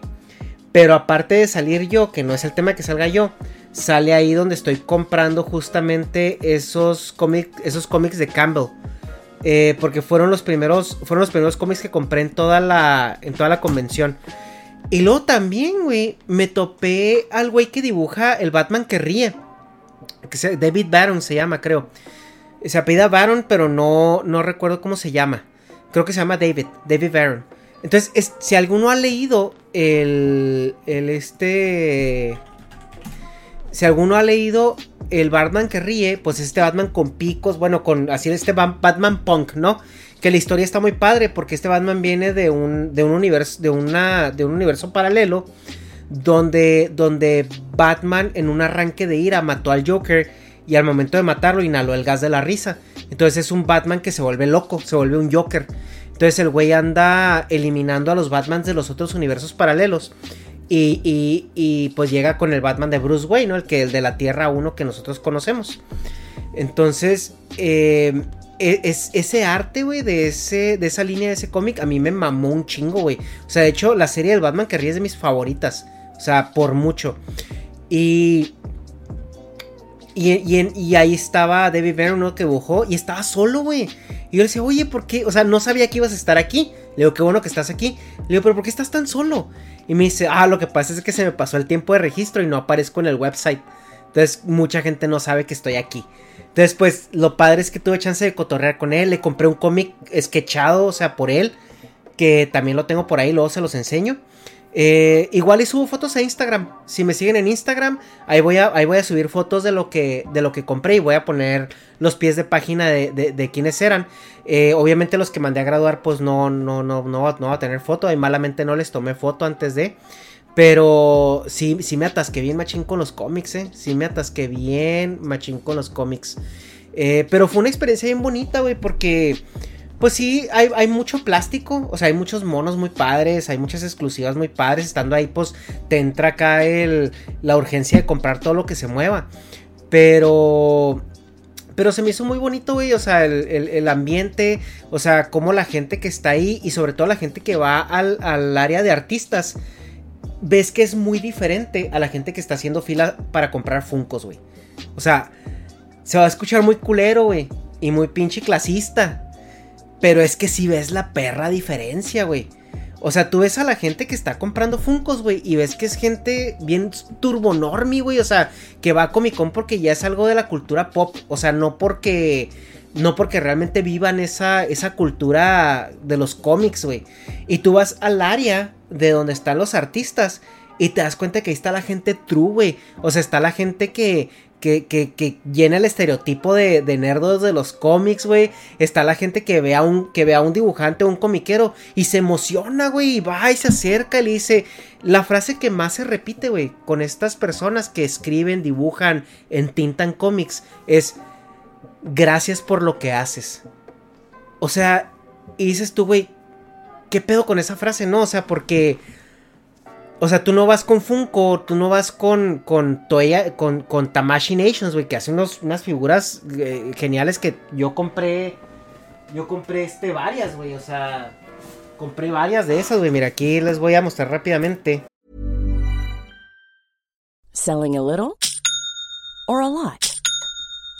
Pero aparte de salir yo, que no es el tema que salga yo, sale ahí donde estoy comprando justamente esos cómics, esos cómics de Campbell. Eh, porque fueron los primeros, fueron los primeros cómics que compré en toda la, en toda la convención. Y luego también, güey, me topé al güey que dibuja el Batman que ríe. Que David Baron se llama, creo. Se apellida Baron, pero no, no recuerdo cómo se llama. Creo que se llama David, David Baron. Entonces, si alguno ha leído el, el este... Si alguno ha leído el Batman que ríe, pues este Batman con picos, bueno, con así este Batman punk, ¿no? Que la historia está muy padre porque este Batman viene de un, de un universo, de una, de un universo paralelo donde, donde Batman en un arranque de ira mató al Joker y al momento de matarlo inhaló el gas de la risa. Entonces es un Batman que se vuelve loco, se vuelve un Joker. Entonces el güey anda eliminando a los Batmans de los otros universos paralelos. Y, y, pues llega con el Batman de Bruce Wayne, ¿no? El que el de la Tierra 1 que nosotros conocemos. Entonces, eh, e, es, ese arte, güey, de, ese, de esa línea de ese cómic, a mí me mamó un chingo, güey. O sea, de hecho, la serie del Batman que ríe es de mis favoritas. O sea, por mucho. Y y, ahí estaba David Byrne, uno que dibujó, y estaba solo, güey. Y yo le decía, oye, ¿por qué? O sea, no sabía que ibas a estar aquí. Le digo, qué bueno que estás aquí. Le digo, pero ¿por qué estás tan solo? Y me dice, ah, lo que pasa es que se me pasó el tiempo de registro y no aparezco en el website. Entonces, mucha gente no sabe que estoy aquí. Entonces, pues, lo padre es que tuve chance de cotorrear con él. Le compré un cómic sketchado, o sea, por él. Que también lo tengo por ahí, luego se los enseño. Eh, igual y subo fotos a Instagram. Si me siguen en Instagram, ahí voy a, ahí voy a subir fotos de lo, que, de lo que compré y voy a poner los pies de página de, de, quienes eran. Eh, obviamente los que mandé a graduar, pues no, no, no, no, no va a tener foto. Y malamente no les tomé foto antes de. Pero sí, sí me atasqué bien machín con los cómics, eh. Sí me atasqué bien machín con los cómics. Eh, pero fue una experiencia bien bonita, güey, porque pues sí, hay, mucho plástico, o sea, hay muchos monos muy padres, hay muchas exclusivas muy padres, estando ahí pues te entra acá el, la urgencia de comprar todo lo que se mueva. Pero... Pero se me hizo muy bonito, güey, o sea, el, ambiente, o sea, como la gente que está ahí y sobre todo la gente que va al, al área de artistas, ves que es muy diferente a la gente que está haciendo fila para comprar Funcos, güey. O sea, se va a escuchar muy culero, güey, y muy pinche clasista. Pero es que si ves la perra diferencia, güey. O sea, tú ves a la gente que está comprando Funcos, güey, y ves que es gente bien turbonormi, güey. O sea, que va a Comic Con porque ya es algo de la cultura pop. O sea, no porque. No porque realmente vivan esa, esa cultura de los cómics, güey. Y tú vas al área de donde están los artistas. Y te das cuenta que ahí está la gente true, güey. O sea, está la gente que, que, llena el estereotipo de, nerdos de los cómics, güey. Está la gente que ve a un, que a un dibujante o un comiquero y se emociona, güey, y va y se acerca y le dice. La frase que más se repite, güey, con estas personas que escriben, dibujan, entintan cómics, es gracias por lo que haces. O sea, y dices tú, güey, ¿qué pedo con esa frase? No, o sea, porque o sea, tú no vas con Funko, tú no vas con con Toya, con, con Tamashi Nations, güey, que hace unas figuras eh, geniales que yo compré. Yo compré este varias, güey, o sea, compré varias de esas, güey. Mira, aquí les voy a mostrar rápidamente. Selling a little or a lot.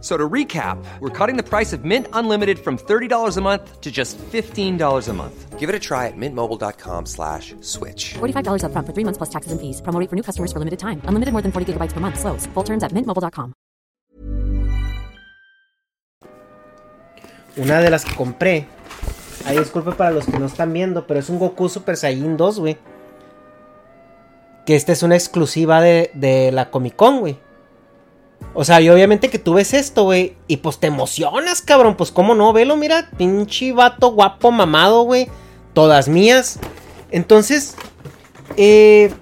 So to recap, we're cutting the price of Mint Unlimited from $30 a month to just $15 a month. Give it a try at mintmobile.com slash switch. $45 up front for three months plus taxes and fees. Promo rate for new customers for limited time. Unlimited more than 40 gigabytes per month. Slows. Full terms at mintmobile.com. Una de las que compré. Ay, disculpe para los que no están viendo, pero es un Goku Super Saiyan 2, güey. Que esta es una exclusiva de, de la Comic Con, güey. O sea, y obviamente que tú ves esto, güey, y pues te emocionas, cabrón. Pues cómo no, velo, mira, pinche vato guapo, mamado, güey. Todas mías. Entonces, eh...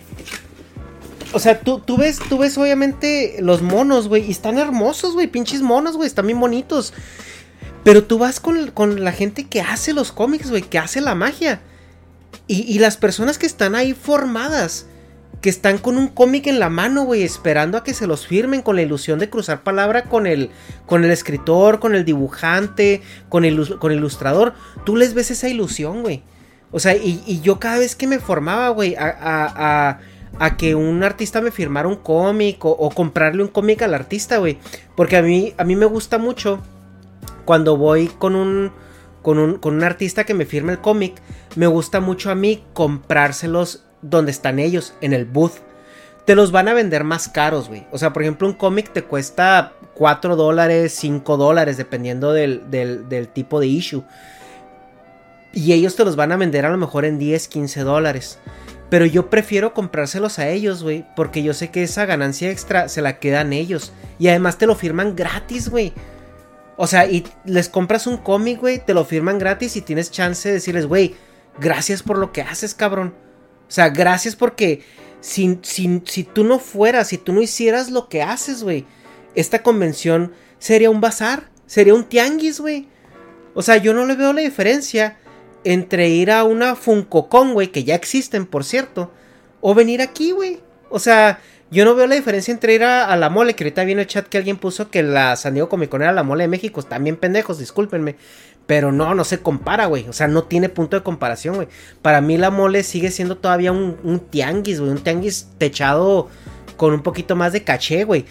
O sea, tú, tú, ves, tú ves obviamente los monos, güey, y están hermosos, güey, pinches monos, güey, están bien bonitos. Pero tú vas con, con la gente que hace los cómics, güey, que hace la magia. Y, y las personas que están ahí formadas que están con un cómic en la mano, güey, esperando a que se los firmen con la ilusión de cruzar palabra con el, con el escritor, con el dibujante, con el, con ilustrador. Tú les ves esa ilusión, güey. O sea, y, y, yo cada vez que me formaba, güey, a, a, a, que un artista me firmara un cómic o, comprarle un cómic al artista, güey. Porque a mí, a mí me gusta mucho cuando voy con un, con un, con un artista que me firme el cómic. Me gusta mucho a mí comprárselos donde están ellos, en el booth. Te los van a vender más caros, güey. O sea, por ejemplo, un cómic te cuesta 4 dólares, 5 dólares, dependiendo del, del, tipo de issue. Y ellos te los van a vender a lo mejor en 10, 15 dólares. Pero yo prefiero comprárselos a ellos, güey. Porque yo sé que esa ganancia extra se la quedan ellos. Y además te lo firman gratis, güey. O sea, y les compras un cómic, güey. Te lo firman gratis y tienes chance de decirles, güey, gracias por lo que haces, cabrón. O sea, gracias porque si, si, si tú no fueras, si tú no hicieras lo que haces, güey, esta convención sería un bazar, sería un tianguis, güey. O sea, yo no le veo la diferencia entre ir a una FuncoCon, güey, que ya existen, por cierto, o venir aquí, güey. O sea, yo no veo la diferencia entre ir a, la mole, que ahorita viene el chat que alguien puso que la San Diego Comic Con era la mole de México. También pendejos, discúlpenme. Pero no, no se compara, güey. O sea, no tiene punto de comparación, güey. Para mí la mole sigue siendo todavía un, un tianguis, güey. Un tianguis techado con un poquito más de caché, güey.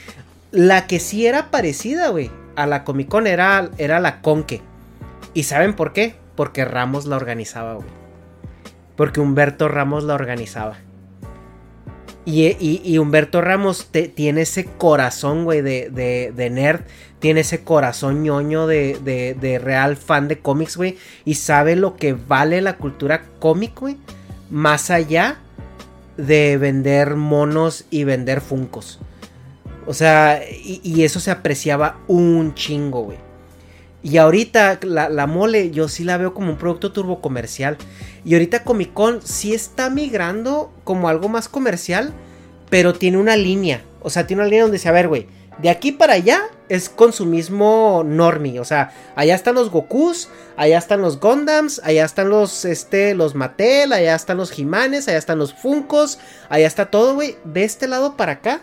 La que sí era parecida, güey, a la Comic Con era, era la Conque. ¿Y saben por qué? Porque Ramos la organizaba, güey. Porque Humberto Ramos la organizaba. Y, Humberto Ramos tiene ese corazón, güey, de, nerd. Tiene ese corazón ñoño de, real fan de cómics, güey. Y sabe lo que vale la cultura cómic, güey. Más allá de vender monos y vender funcos. O sea, y, y eso se apreciaba un chingo, güey. Y ahorita la, la, mole yo sí la veo como un producto turbo comercial. Y ahorita Comic Con sí está migrando como algo más comercial, pero tiene una línea. O sea, tiene una línea donde dice, a ver, güey, de aquí para allá es consumismo normie. O sea, allá están los Gokus, allá están los Gundams, allá están los, este, los Mattel, allá están los Jimanes, allá están los Funcos, allá está todo, güey. De este lado para acá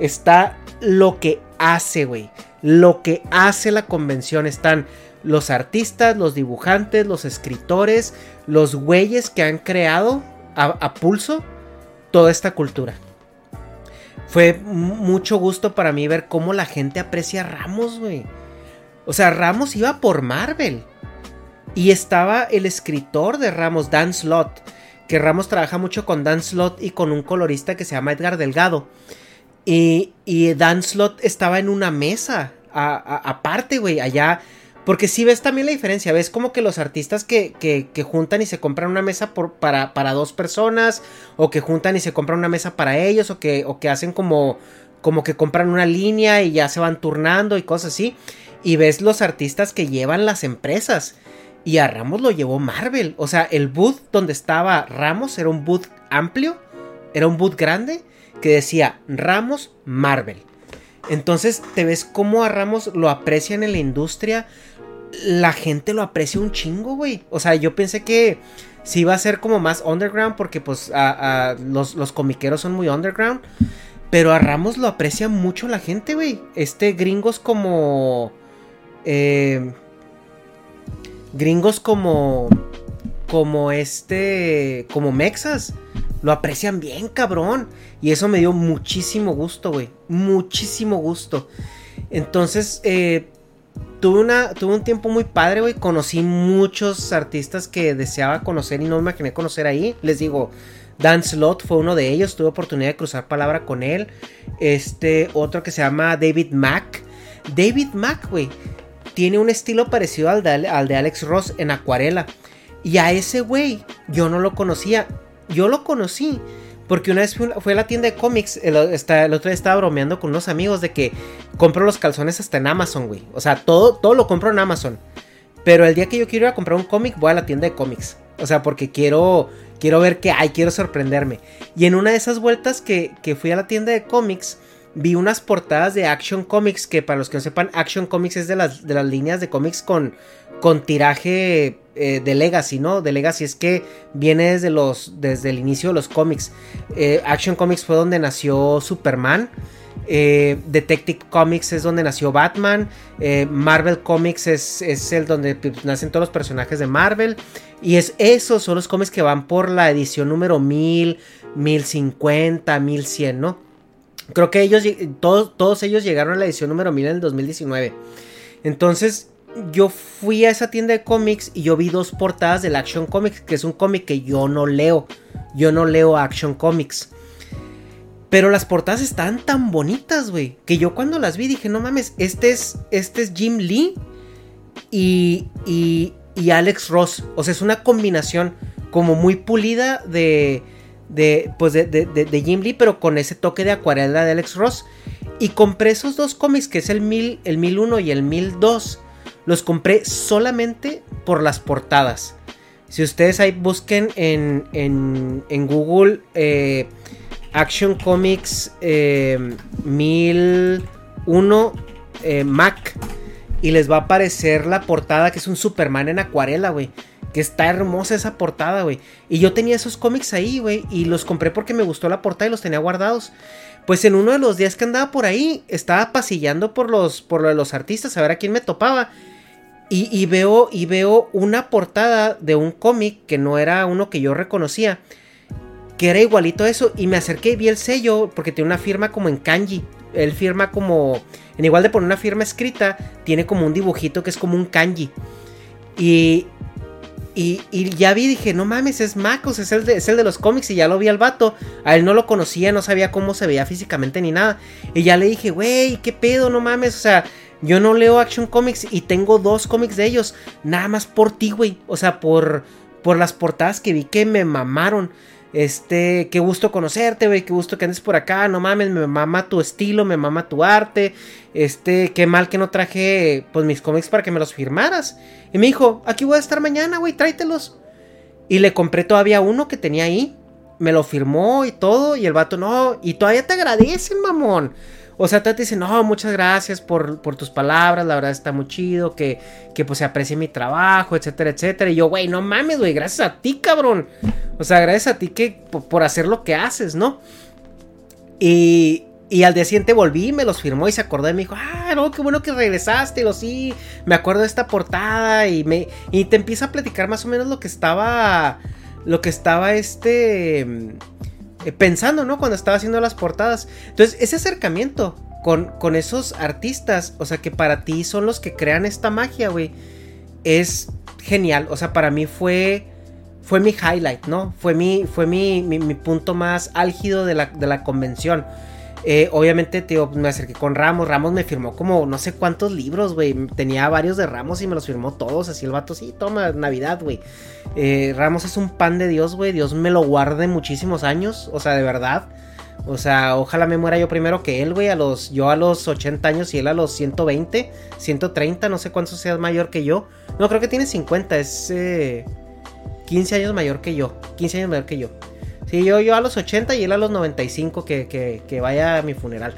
está lo que hace, güey lo que hace la convención. Están los artistas, los dibujantes, los escritores, los güeyes que han creado a, pulso toda esta cultura. Fue mucho gusto para mí ver cómo la gente aprecia a Ramos, güey. O sea, Ramos iba por Marvel. Y estaba el escritor de Ramos, Dan Slott. Que Ramos trabaja mucho con Dan Slott y con un colorista que se llama Edgar Delgado. Y, y Dan Slott estaba en una mesa aparte, güey, allá. Porque si ves también la diferencia, ves como que los artistas que, que, juntan y se compran una mesa para, para, dos personas, o que juntan y se compran una mesa para ellos, o que, o que hacen como, como que compran una línea y ya se van turnando y cosas así. Y ves los artistas que llevan las empresas. Y a Ramos lo llevó Marvel. O sea, el booth donde estaba Ramos era un booth amplio, era un booth grande, que decía Ramos Marvel. Entonces te ves cómo a Ramos lo aprecian en la industria. La gente lo aprecia un chingo, güey. O sea, yo pensé que sí iba a ser como más underground porque pues los, los comiqueros son muy underground. Pero a Ramos lo aprecia mucho la gente, güey. Este gringos como... Eh, gringos como... Como este... Como Mexas. Lo aprecian bien, cabrón. Y eso me dio muchísimo gusto, güey. Muchísimo gusto. Entonces, eh, tuve, una, tuve un tiempo muy padre, güey. Conocí muchos artistas que deseaba conocer y no me imaginé conocer ahí. Les digo, Dan Slot fue uno de ellos. Tuve oportunidad de cruzar palabra con él. Este, otro que se llama David Mack. David Mack, güey, tiene un estilo parecido al de, al de Alex Ross en acuarela. Y a ese güey yo no lo conocía. Yo lo conocí porque una vez fue a la tienda de cómics, el, otro día estaba bromeando con unos amigos de que compro los calzones hasta en Amazon, güey. O sea, todo, todo lo compro en Amazon. Pero el día que yo quiero ir a comprar un cómic, voy a la tienda de cómics. O sea, porque quiero, quiero ver qué hay, quiero sorprenderme. Y en una de esas vueltas que, que fui a la tienda de cómics, vi unas portadas de Action Comics, que para los que no sepan, Action Comics es de las, de las líneas de cómics con, con tiraje eh, de Legacy, ¿no? De Legacy es que viene desde, los, desde el inicio de los cómics. Eh, Action Comics fue donde nació Superman. Eh, Detective Comics es donde nació Batman. Marvel Comics es, es, el donde pues, nacen todos los personajes de Marvel. Y es esos son los cómics que van por la edición número 1000, 1050, 1100, ¿no? Creo que ellos, todos, todos ellos llegaron a la edición número 1000 en el 2019. Entonces, yo fui a esa tienda de cómics y yo vi dos portadas del Action Comics, que es un cómic que yo no leo. Yo no leo Action Comics. Pero las portadas están tan bonitas, güey, que yo cuando las vi dije, no mames, este es, este es Jim Lee y, y, y Alex Ross. O sea, es una combinación como muy pulida de, de, pues de, de, Jim Lee, pero con ese toque de acuarela de Alex Ross. Y compré esos dos cómics, que es el, mil, el 1001 y el 1002 los compré solamente por las portadas. Si ustedes ahí busquen en, en, Google eh, Action Comics 1001 eh, eh, Mac y les va a aparecer la portada que es un Superman en acuarela, güey. Que está hermosa esa portada, güey. Y yo tenía esos cómics ahí, güey. Y los compré porque me gustó la portada y los tenía guardados. Pues en uno de los días que andaba por ahí, estaba pasillando por los, por los artistas a ver a quién me topaba. Y, veo, y veo una portada de un cómic que no era uno que yo reconocía, que era igualito a eso. Y me acerqué y vi el sello, porque tiene una firma como en kanji. Él firma como, en igual de poner una firma escrita, tiene como un dibujito que es como un kanji. Y, y, ya vi, dije, no mames, es Macos, es el, de, es el de los cómics. Y ya lo vi al vato. A él no lo conocía, no sabía cómo se veía físicamente ni nada. Y ya le dije, güey, ¿qué pedo? No mames, o sea, yo no leo Action Comics y tengo dos cómics de ellos. Nada más por ti, güey. O sea, por, por las portadas que vi que me mamaron. Este, qué gusto conocerte, güey, qué gusto que andes por acá, no mames, me mama tu estilo, me mama tu arte. Este, qué mal que no traje pues mis cómics para que me los firmaras. Y me dijo, aquí voy a estar mañana, güey, tráetelos. Y le compré todavía uno que tenía ahí. Me lo firmó y todo. Y el vato, no, y todavía te agradecen, mamón. O sea, te dicen, no, muchas gracias por, tus palabras, la verdad está muy chido, que, que pues se aprecie mi trabajo, etcétera, etcétera. Y yo, güey, no mames, güey, gracias a ti, cabrón. O sea, gracias a ti que, por, hacer lo que haces, ¿no? Y, y al día siguiente volví, me los firmó y se acordó y me dijo, ah, no, qué bueno que regresaste, lo sí, me acuerdo de esta portada y me y te empieza a platicar más o menos lo que estaba, lo que estaba este pensando, ¿no? Cuando estaba haciendo las portadas. Entonces, ese acercamiento con, con esos artistas, o sea, que para ti son los que crean esta magia, güey, es genial. O sea, para mí fue, fue mi highlight, ¿no? Fue mi, fue mi, mi, punto más álgido de la, de la convención. Eh, obviamente, tío, me acerqué con Ramos. Ramos me firmó como no sé cuántos libros, güey. Tenía varios de Ramos y me los firmó todos. Así el vato, sí, toma, Navidad, güey. Eh, Ramos es un pan de Dios, güey. Dios me lo guarde muchísimos años. O sea, de verdad. O sea, ojalá me muera yo primero que él, güey. Yo a los 80 años y él a los 120, 130, no sé cuánto sea mayor que yo. No, creo que tiene 50, es 15 eh, años mayor que yo. 15 años mayor que yo. Sí, yo, yo a los 80 y él a los 95 que, que, que vaya a mi funeral.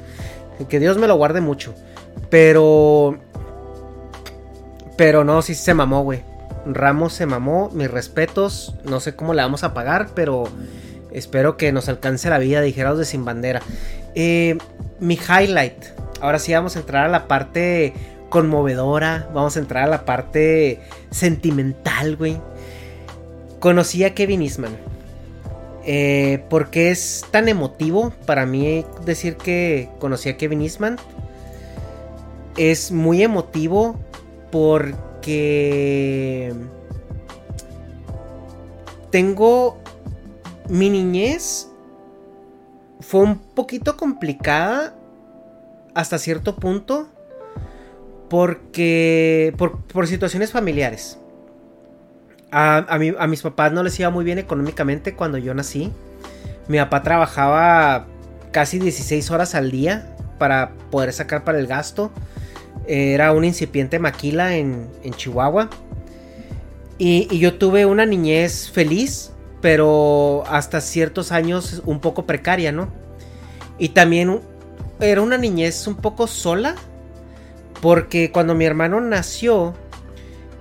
Que Dios me lo guarde mucho. Pero... Pero no, sí se mamó, güey. Ramos se mamó. Mis respetos. No sé cómo le vamos a pagar, pero espero que nos alcance la vida de de Sin Bandera. Eh, mi highlight. Ahora sí vamos a entrar a la parte conmovedora. Vamos a entrar a la parte sentimental, güey. Conocí a Kevin Eastman. Eh, porque es tan emotivo para mí decir que conocí a Kevin Eastman. Es muy emotivo porque tengo mi niñez fue un poquito complicada hasta cierto punto porque por, situaciones familiares. A, a, mis papás no les iba muy bien económicamente cuando yo nací. Mi papá trabajaba casi 16 horas al día para poder sacar para el gasto. Era un incipiente maquila en, Chihuahua. Y, y, yo tuve una niñez feliz, pero hasta ciertos años un poco precaria, ¿no? Y también era una niñez un poco sola, porque cuando mi hermano nació,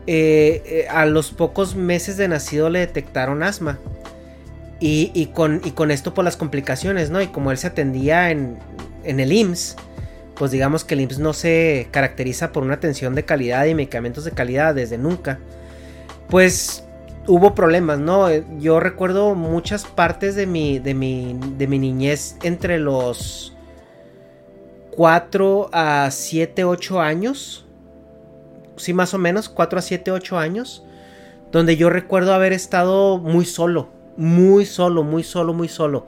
eh, eh, a los pocos meses de nacido le detectaron asma. Y, con, esto por las complicaciones, ¿no? Y como él se atendía en, el IMSS, pues digamos que el IMSS no se caracteriza por una atención de calidad y medicamentos de calidad desde nunca. Pues hubo problemas, ¿no? Eh, yo recuerdo muchas partes de mi, de mi, de mi niñez entre los 4 a 7, 8 años. Sí, más o menos, 4 a 7, 8 años. Donde yo recuerdo haber estado muy solo. Muy solo, muy solo, muy solo.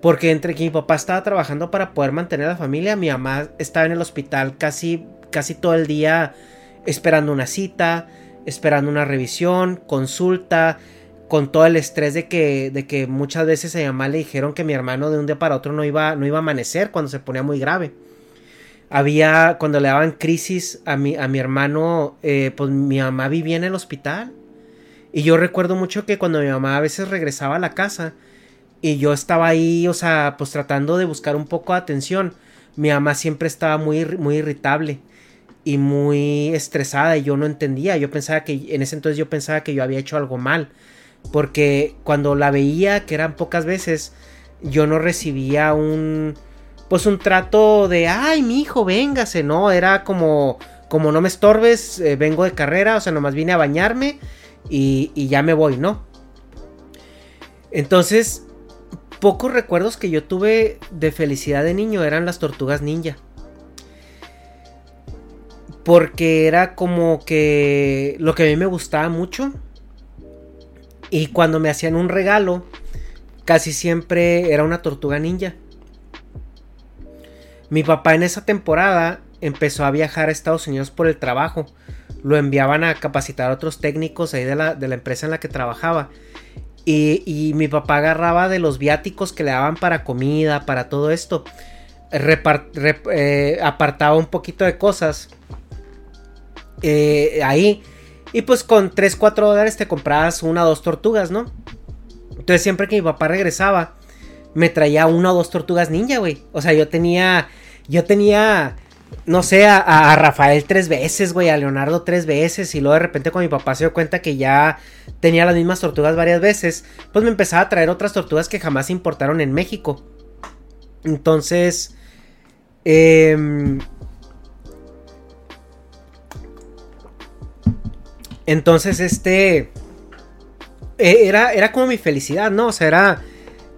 Porque entre que mi papá estaba trabajando para poder mantener a la familia, mi mamá estaba en el hospital casi, casi todo el día esperando una cita esperando una revisión, consulta, con todo el estrés de que, de que muchas veces a mi mamá le dijeron que mi hermano de un día para otro no iba, no iba a amanecer cuando se ponía muy grave. Había, cuando le daban crisis a mi, a mi hermano, eh, pues mi mamá vivía en el hospital. Y yo recuerdo mucho que cuando mi mamá a veces regresaba a la casa y yo estaba ahí, o sea, pues tratando de buscar un poco de atención, mi mamá siempre estaba muy, muy irritable y muy estresada y yo no entendía. Yo pensaba que en ese entonces yo pensaba que yo había hecho algo mal. Porque cuando la veía, que eran pocas veces, yo no recibía un pues un trato de ay, mi hijo, véngase, no, era como como no me estorbes, eh, vengo de carrera, o sea, nomás vine a bañarme y, y ya me voy, ¿no? Entonces, pocos recuerdos que yo tuve de felicidad de niño eran las tortugas ninja. Porque era como que lo que a mí me gustaba mucho. Y cuando me hacían un regalo, casi siempre era una tortuga ninja. Mi papá en esa temporada empezó a viajar a Estados Unidos por el trabajo. Lo enviaban a capacitar a otros técnicos ahí de la, empresa en la que trabajaba. Y, mi papá agarraba de los viáticos que le daban para comida, para todo esto. Eh, apartaba un poquito de cosas eh, ahí. Y pues con 3, 4 dólares te comprabas una o dos tortugas, ¿no? Entonces siempre que mi papá regresaba, me traía una o dos tortugas ninja, güey. O sea, yo tenía, yo tenía, no sé, a, Rafael tres veces, güey, a Leonardo tres veces. Y luego de repente cuando mi papá se dio cuenta que ya tenía las mismas tortugas varias veces, pues me empezaba a traer otras tortugas que jamás importaron en México. Entonces, eh, Entonces, este. E, era, era como mi felicidad, ¿no? O sea, era.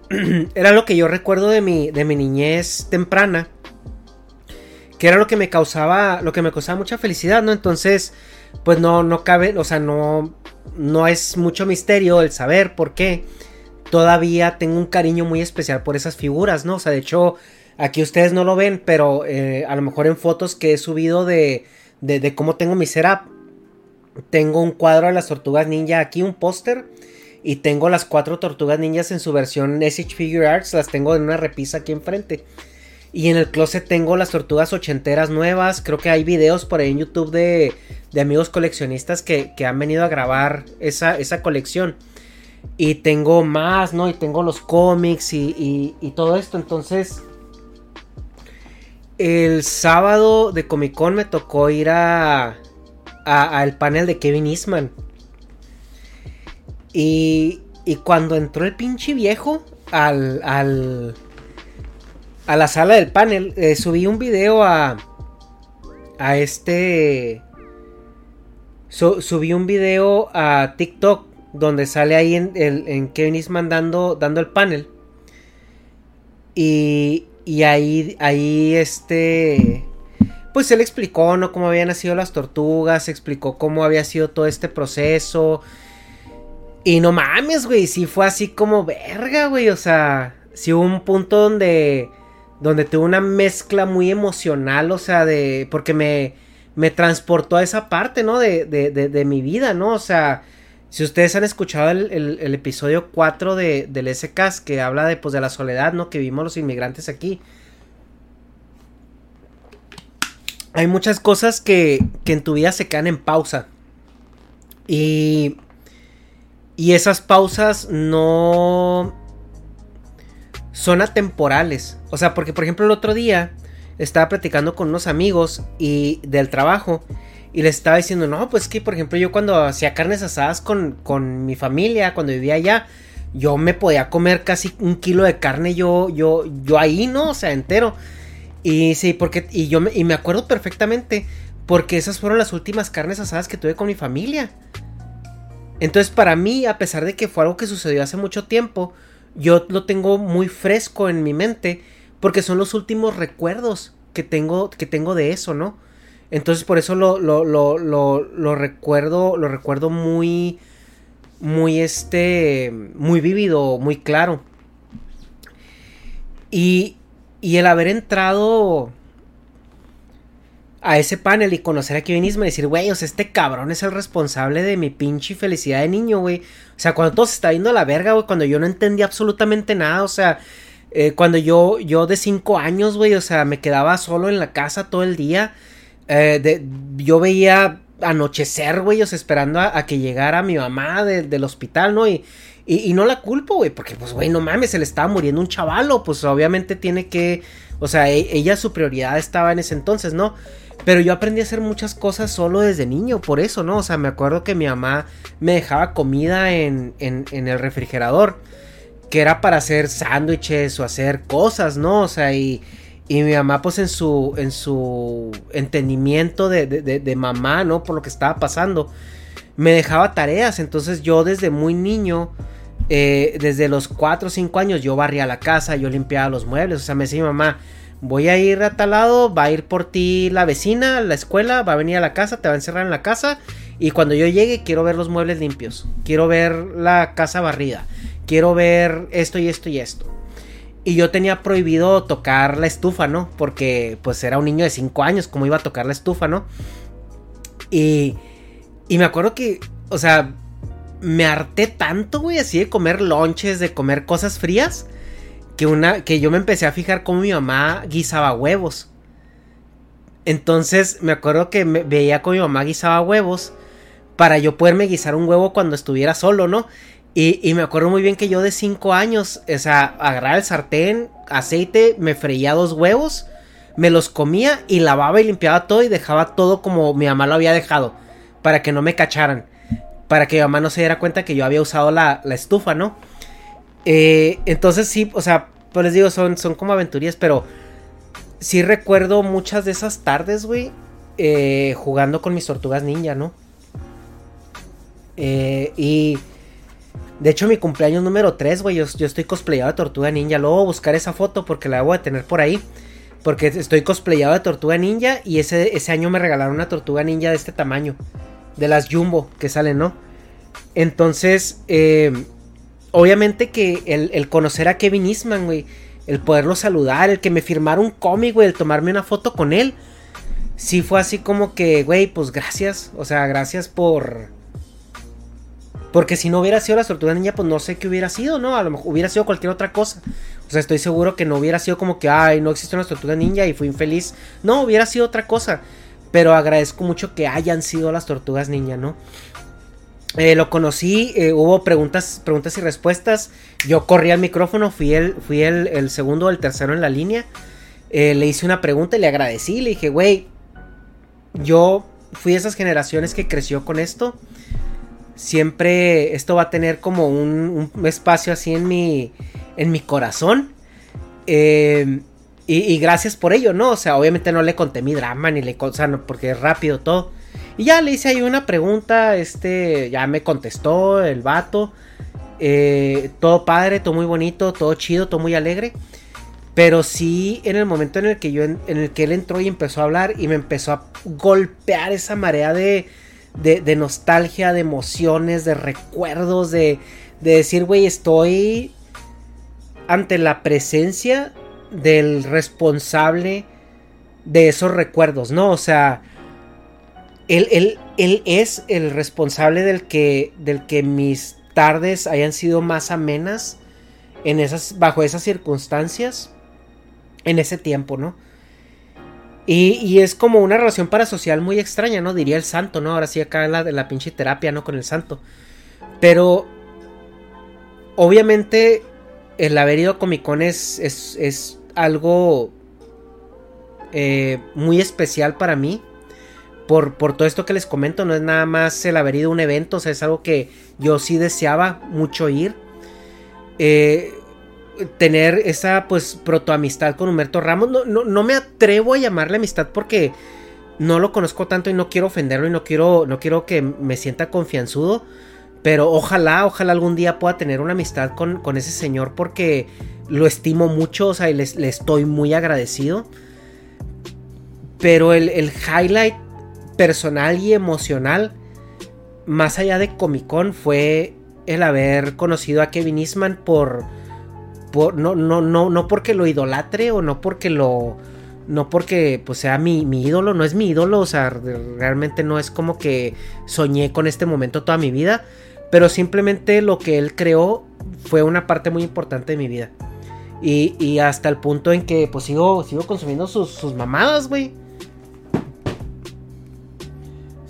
<clears throat> Era lo que yo recuerdo de mi, de mi niñez temprana. Que era lo que me causaba. Lo que me causaba mucha felicidad, ¿no? Entonces. Pues no, no cabe. O sea, no. No es mucho misterio el saber por qué. Todavía tengo un cariño muy especial por esas figuras, ¿no? O sea, de hecho. Aquí ustedes no lo ven, pero eh, a lo mejor en fotos que he subido de, de, cómo tengo mi setup tengo un cuadro de las tortugas ninja aquí, un póster. Y tengo las cuatro tortugas ninjas en su versión SH Figure Arts. Las tengo en una repisa aquí enfrente. Y en el closet tengo las tortugas ochenteras nuevas. Creo que hay videos por ahí en YouTube de, de amigos coleccionistas que, han venido a grabar esa, esa, colección. Y tengo más, ¿no? Y tengo los cómics y, y todo esto. Entonces, el sábado de Comic Con me tocó ir a, al panel de Kevin Eastman. Y, y cuando entró el pinche viejo al, al, a la sala del panel, eh, subí un video a, a este... subí un video a TikTok donde sale ahí en, en Kevin Eastman dando, dando el panel. Y, y ahí, ahí este... Pues él explicó, ¿no? Cómo habían nacido las tortugas, explicó cómo había sido todo este proceso. Y no mames, güey, sí fue así como verga, güey. O sea, sí hubo un punto donde donde tuve una mezcla muy emocional, o sea, de, porque me, me transportó a esa parte, ¿no? De, de, de, mi vida, ¿no? O sea, si ustedes han escuchado el, el, episodio 4 de, del SCAS que habla de, pues, de la soledad, ¿no? Que vimos los inmigrantes aquí. Hay muchas cosas que, que en tu vida se quedan en pausa. Y... Y esas pausas no son atemporales. O sea, porque por ejemplo el otro día estaba platicando con unos amigos y del trabajo y les estaba diciendo, no, pues que por ejemplo yo cuando hacía carnes asadas con, con mi familia, cuando vivía allá, yo me podía comer casi un kilo de carne yo, yo, yo ahí, ¿no? O sea, entero. Y sí, porque, y yo me, y me acuerdo perfectamente, porque esas fueron las últimas carnes asadas que tuve con mi familia. Entonces para mí, a pesar de que fue algo que sucedió hace mucho tiempo, yo lo tengo muy fresco en mi mente porque son los últimos recuerdos que tengo, que tengo de eso, ¿no? Entonces por eso lo, lo, lo, lo, recuerdo, lo recuerdo muy, muy este, muy vívido, muy claro. Y, y el haber entrado a ese panel y conocer a Kevin Eastman y decir, güey, o sea, este cabrón es el responsable de mi pinche felicidad de niño, güey. O sea, cuando todo se está yendo a la verga, güey, cuando yo no entendía absolutamente nada, o sea, eh, cuando yo, yo de cinco años, güey, o sea, me quedaba solo en la casa todo el día, eh, de, yo veía anochecer, güey, o sea, esperando a, que llegara mi mamá del hospital, ¿no? Y, y, y no la culpo, güey, porque, pues, güey, no mames, se le estaba muriendo un chavalo, pues obviamente tiene que, o sea, e, ella su prioridad estaba en ese entonces, ¿no? Pero yo aprendí a hacer muchas cosas solo desde niño, por eso, ¿no? O sea, me acuerdo que mi mamá me dejaba comida en, en, el refrigerador, que era para hacer sándwiches o hacer cosas, ¿no? O sea, y, y mi mamá, pues en su, en su entendimiento de, de, mamá, ¿no? Por lo que estaba pasando, me dejaba tareas. Entonces yo desde muy niño, eh, desde los 4 o 5 años, yo barría la casa, yo limpiaba los muebles. O sea, me decía mi mamá, voy a ir a tal lado, va a ir por ti la vecina, la escuela, va a venir a la casa, te va a encerrar en la casa y cuando yo llegue quiero ver los muebles limpios, quiero ver la casa barrida, quiero ver esto y esto y esto. Y yo tenía prohibido tocar la estufa, ¿no? Porque pues era un niño de 5 años, ¿cómo iba a tocar la estufa, no? Y, y me acuerdo que, o sea, me harté tanto, güey, así de comer lonches, de comer cosas frías que una que yo me empecé a fijar cómo mi mamá guisaba huevos. Entonces me acuerdo que veía cómo mi mamá guisaba huevos para yo poderme guisar un huevo cuando estuviera solo, ¿no? Y, y me acuerdo muy bien que yo de 5 años, o sea, agarraba el sartén, aceite, me freía dos huevos, me los comía y lavaba y limpiaba todo y dejaba todo como mi mamá lo había dejado, para que no me cacharan, para que mi mamá no se diera cuenta que yo había usado la, la estufa, ¿no? Eh, entonces sí, o sea, pues les digo, son, son como aventurías, pero sí recuerdo muchas de esas tardes, güey, eh, jugando con mis tortugas ninja, ¿no? Eh, y de hecho mi cumpleaños número 3, güey, yo, estoy cosplayado de tortuga ninja. Luego voy a buscar esa foto porque la voy a tener por ahí. Porque estoy cosplayado de tortuga ninja y ese, ese año me regalaron una tortuga ninja de este tamaño. De las Jumbo que salen, ¿no? Entonces, eh, obviamente que el, conocer a Kevin Eastman, güey, el poderlo saludar, el que me firmara un cómic, güey, el tomarme una foto con él, sí fue así como que, güey, pues gracias, o sea, gracias por... Porque si no hubiera sido la tortuga niña, pues no sé qué hubiera sido, ¿no? A lo mejor hubiera sido cualquier otra cosa. O sea, estoy seguro que no hubiera sido como que, ay, no existe una tortuga ninja y fui infeliz. No, hubiera sido otra cosa. Pero agradezco mucho que hayan sido las tortugas niña, ¿no? Eh, lo conocí, eh, hubo preguntas, preguntas y respuestas. Yo corrí al micrófono, fui el, fui el, segundo o el tercero en la línea. Eh, le hice una pregunta y le agradecí. Le dije, güey, yo fui de esas generaciones que creció con esto. Siempre esto va a tener como un, espacio así en mi, en mi corazón. Y, gracias por ello, ¿no? O sea, obviamente no le conté mi drama ni le... O sea, no, porque es rápido todo. Y ya le hice ahí una pregunta, este, ya me contestó el vato. Eh, todo padre, todo muy bonito, todo chido, todo muy alegre. Pero sí, en el momento en el que yo, en, el que él entró y empezó a hablar y me empezó a golpear esa marea de, de, nostalgia, de emociones, de recuerdos, de, de decir, güey, estoy ante la presencia del responsable de esos recuerdos, ¿no? O sea, él, él, él, es el responsable del que, del que mis tardes hayan sido más amenas en esas, bajo esas circunstancias, en ese tiempo, ¿no? Y, y, es como una relación parasocial muy extraña, ¿no? Diría el santo, ¿no? Ahora sí acá la de la pinche terapia, ¿no? Con el santo. Pero, obviamente, el haber ido a Comic Con es, es algo eh, muy especial para mí. Por, por, todo esto que les comento, no es nada más el haber ido a un evento, o sea, es algo que yo sí deseaba mucho ir. Eh, tener esa pues protoamistad con Humberto Ramos. No, no, no, me atrevo a llamarle amistad porque no lo conozco tanto y no quiero ofenderlo y no quiero, no quiero que me sienta confianzudo. Pero ojalá, ojalá algún día pueda tener una amistad con, con ese señor porque lo estimo mucho, o sea, y le estoy muy agradecido. Pero el, highlight personal y emocional, más allá de Comic Con, fue el haber conocido a Kevin Eastman por. por no, no, no, no porque lo idolatre o no porque lo. No porque pues sea mi, mi ídolo, no es mi ídolo, o sea, realmente no es como que soñé con este momento toda mi vida, pero simplemente lo que él creó fue una parte muy importante de mi vida. Y, hasta el punto en que pues sigo, sigo consumiendo sus, mamadas, güey.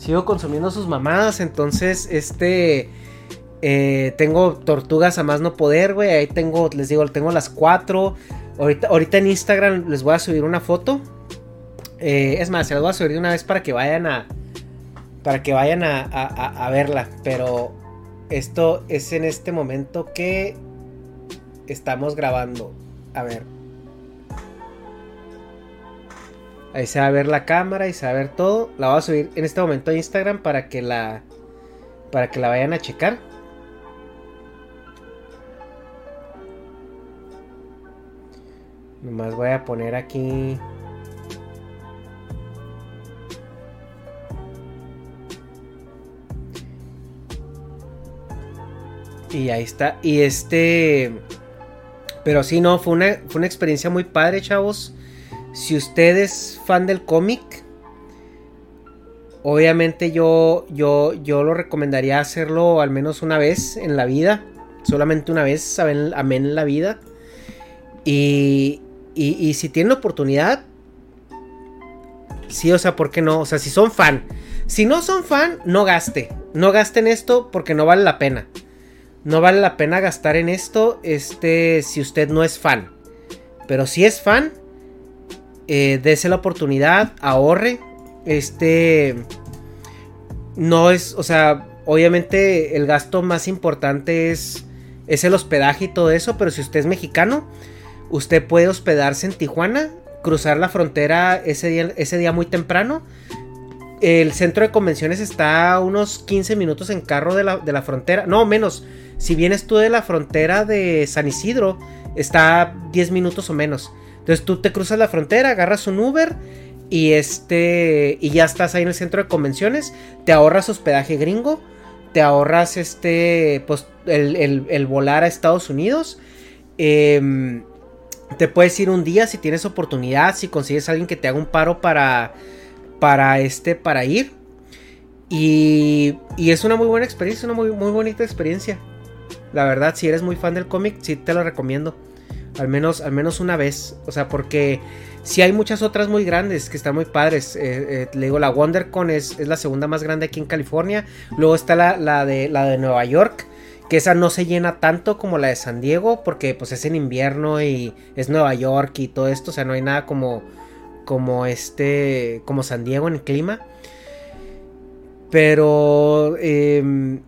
Sigo consumiendo sus mamadas. Entonces, este... Eh, tengo tortugas a más no poder, güey. Ahí tengo, les digo, tengo las cuatro. Ahorita, ahorita en Instagram les voy a subir una foto. Eh, es más, se las voy a subir de una vez para que vayan a. Para que vayan a, a verla. Pero esto es en este momento que estamos grabando. A ver. Ahí se va a ver la cámara y se va a ver todo. La voy a subir en este momento a Instagram para que la para que la vayan a checar. Nomás voy a poner aquí Y ahí está. Y este pero sí, no, fue una, fue una experiencia muy padre, chavos. Si usted es fan del cómic, obviamente yo, yo, yo lo recomendaría hacerlo al menos una vez en la vida. Solamente una vez, amén en la vida. Y, y, si tienen oportunidad, sí, o sea, ¿por qué no? O sea, si son fan. Si no son fan, no gaste. No gasten esto porque no vale la pena no vale la pena gastar en esto este, si usted no es fan. Pero si es fan, eh, dese la oportunidad, ahorre. Este, no es, o sea, obviamente el gasto más importante es, es el hospedaje y todo eso, pero si usted es mexicano, usted puede hospedarse en Tijuana, cruzar la frontera ese día, ese día muy temprano. El centro de convenciones está a unos 15 minutos en carro de la, de la frontera, no menos, si vienes tú de la frontera de San Isidro, está 10 minutos o menos. Entonces tú te cruzas la frontera, agarras un Uber y este y ya estás ahí en el centro de convenciones, te ahorras hospedaje gringo, te ahorras este pues el, volar a Estados Unidos. Em, te puedes ir un día si tienes oportunidad, si consigues a alguien que te haga un paro para para este para ir. Y, y es una muy buena experiencia, una muy, muy bonita experiencia. La verdad, si eres muy fan del cómic, sí te lo recomiendo. Al menos, al menos una vez. O sea, porque si hay muchas otras muy grandes que están muy padres. Eh, eh, le digo, la WonderCon es, es la segunda más grande aquí en California. Luego está la, de, la de Nueva York. Que esa no se llena tanto como la de San Diego. Porque pues es en invierno y es Nueva York y todo esto. O sea, no hay nada como. Como este. Como San Diego en el clima. Pero. Eh,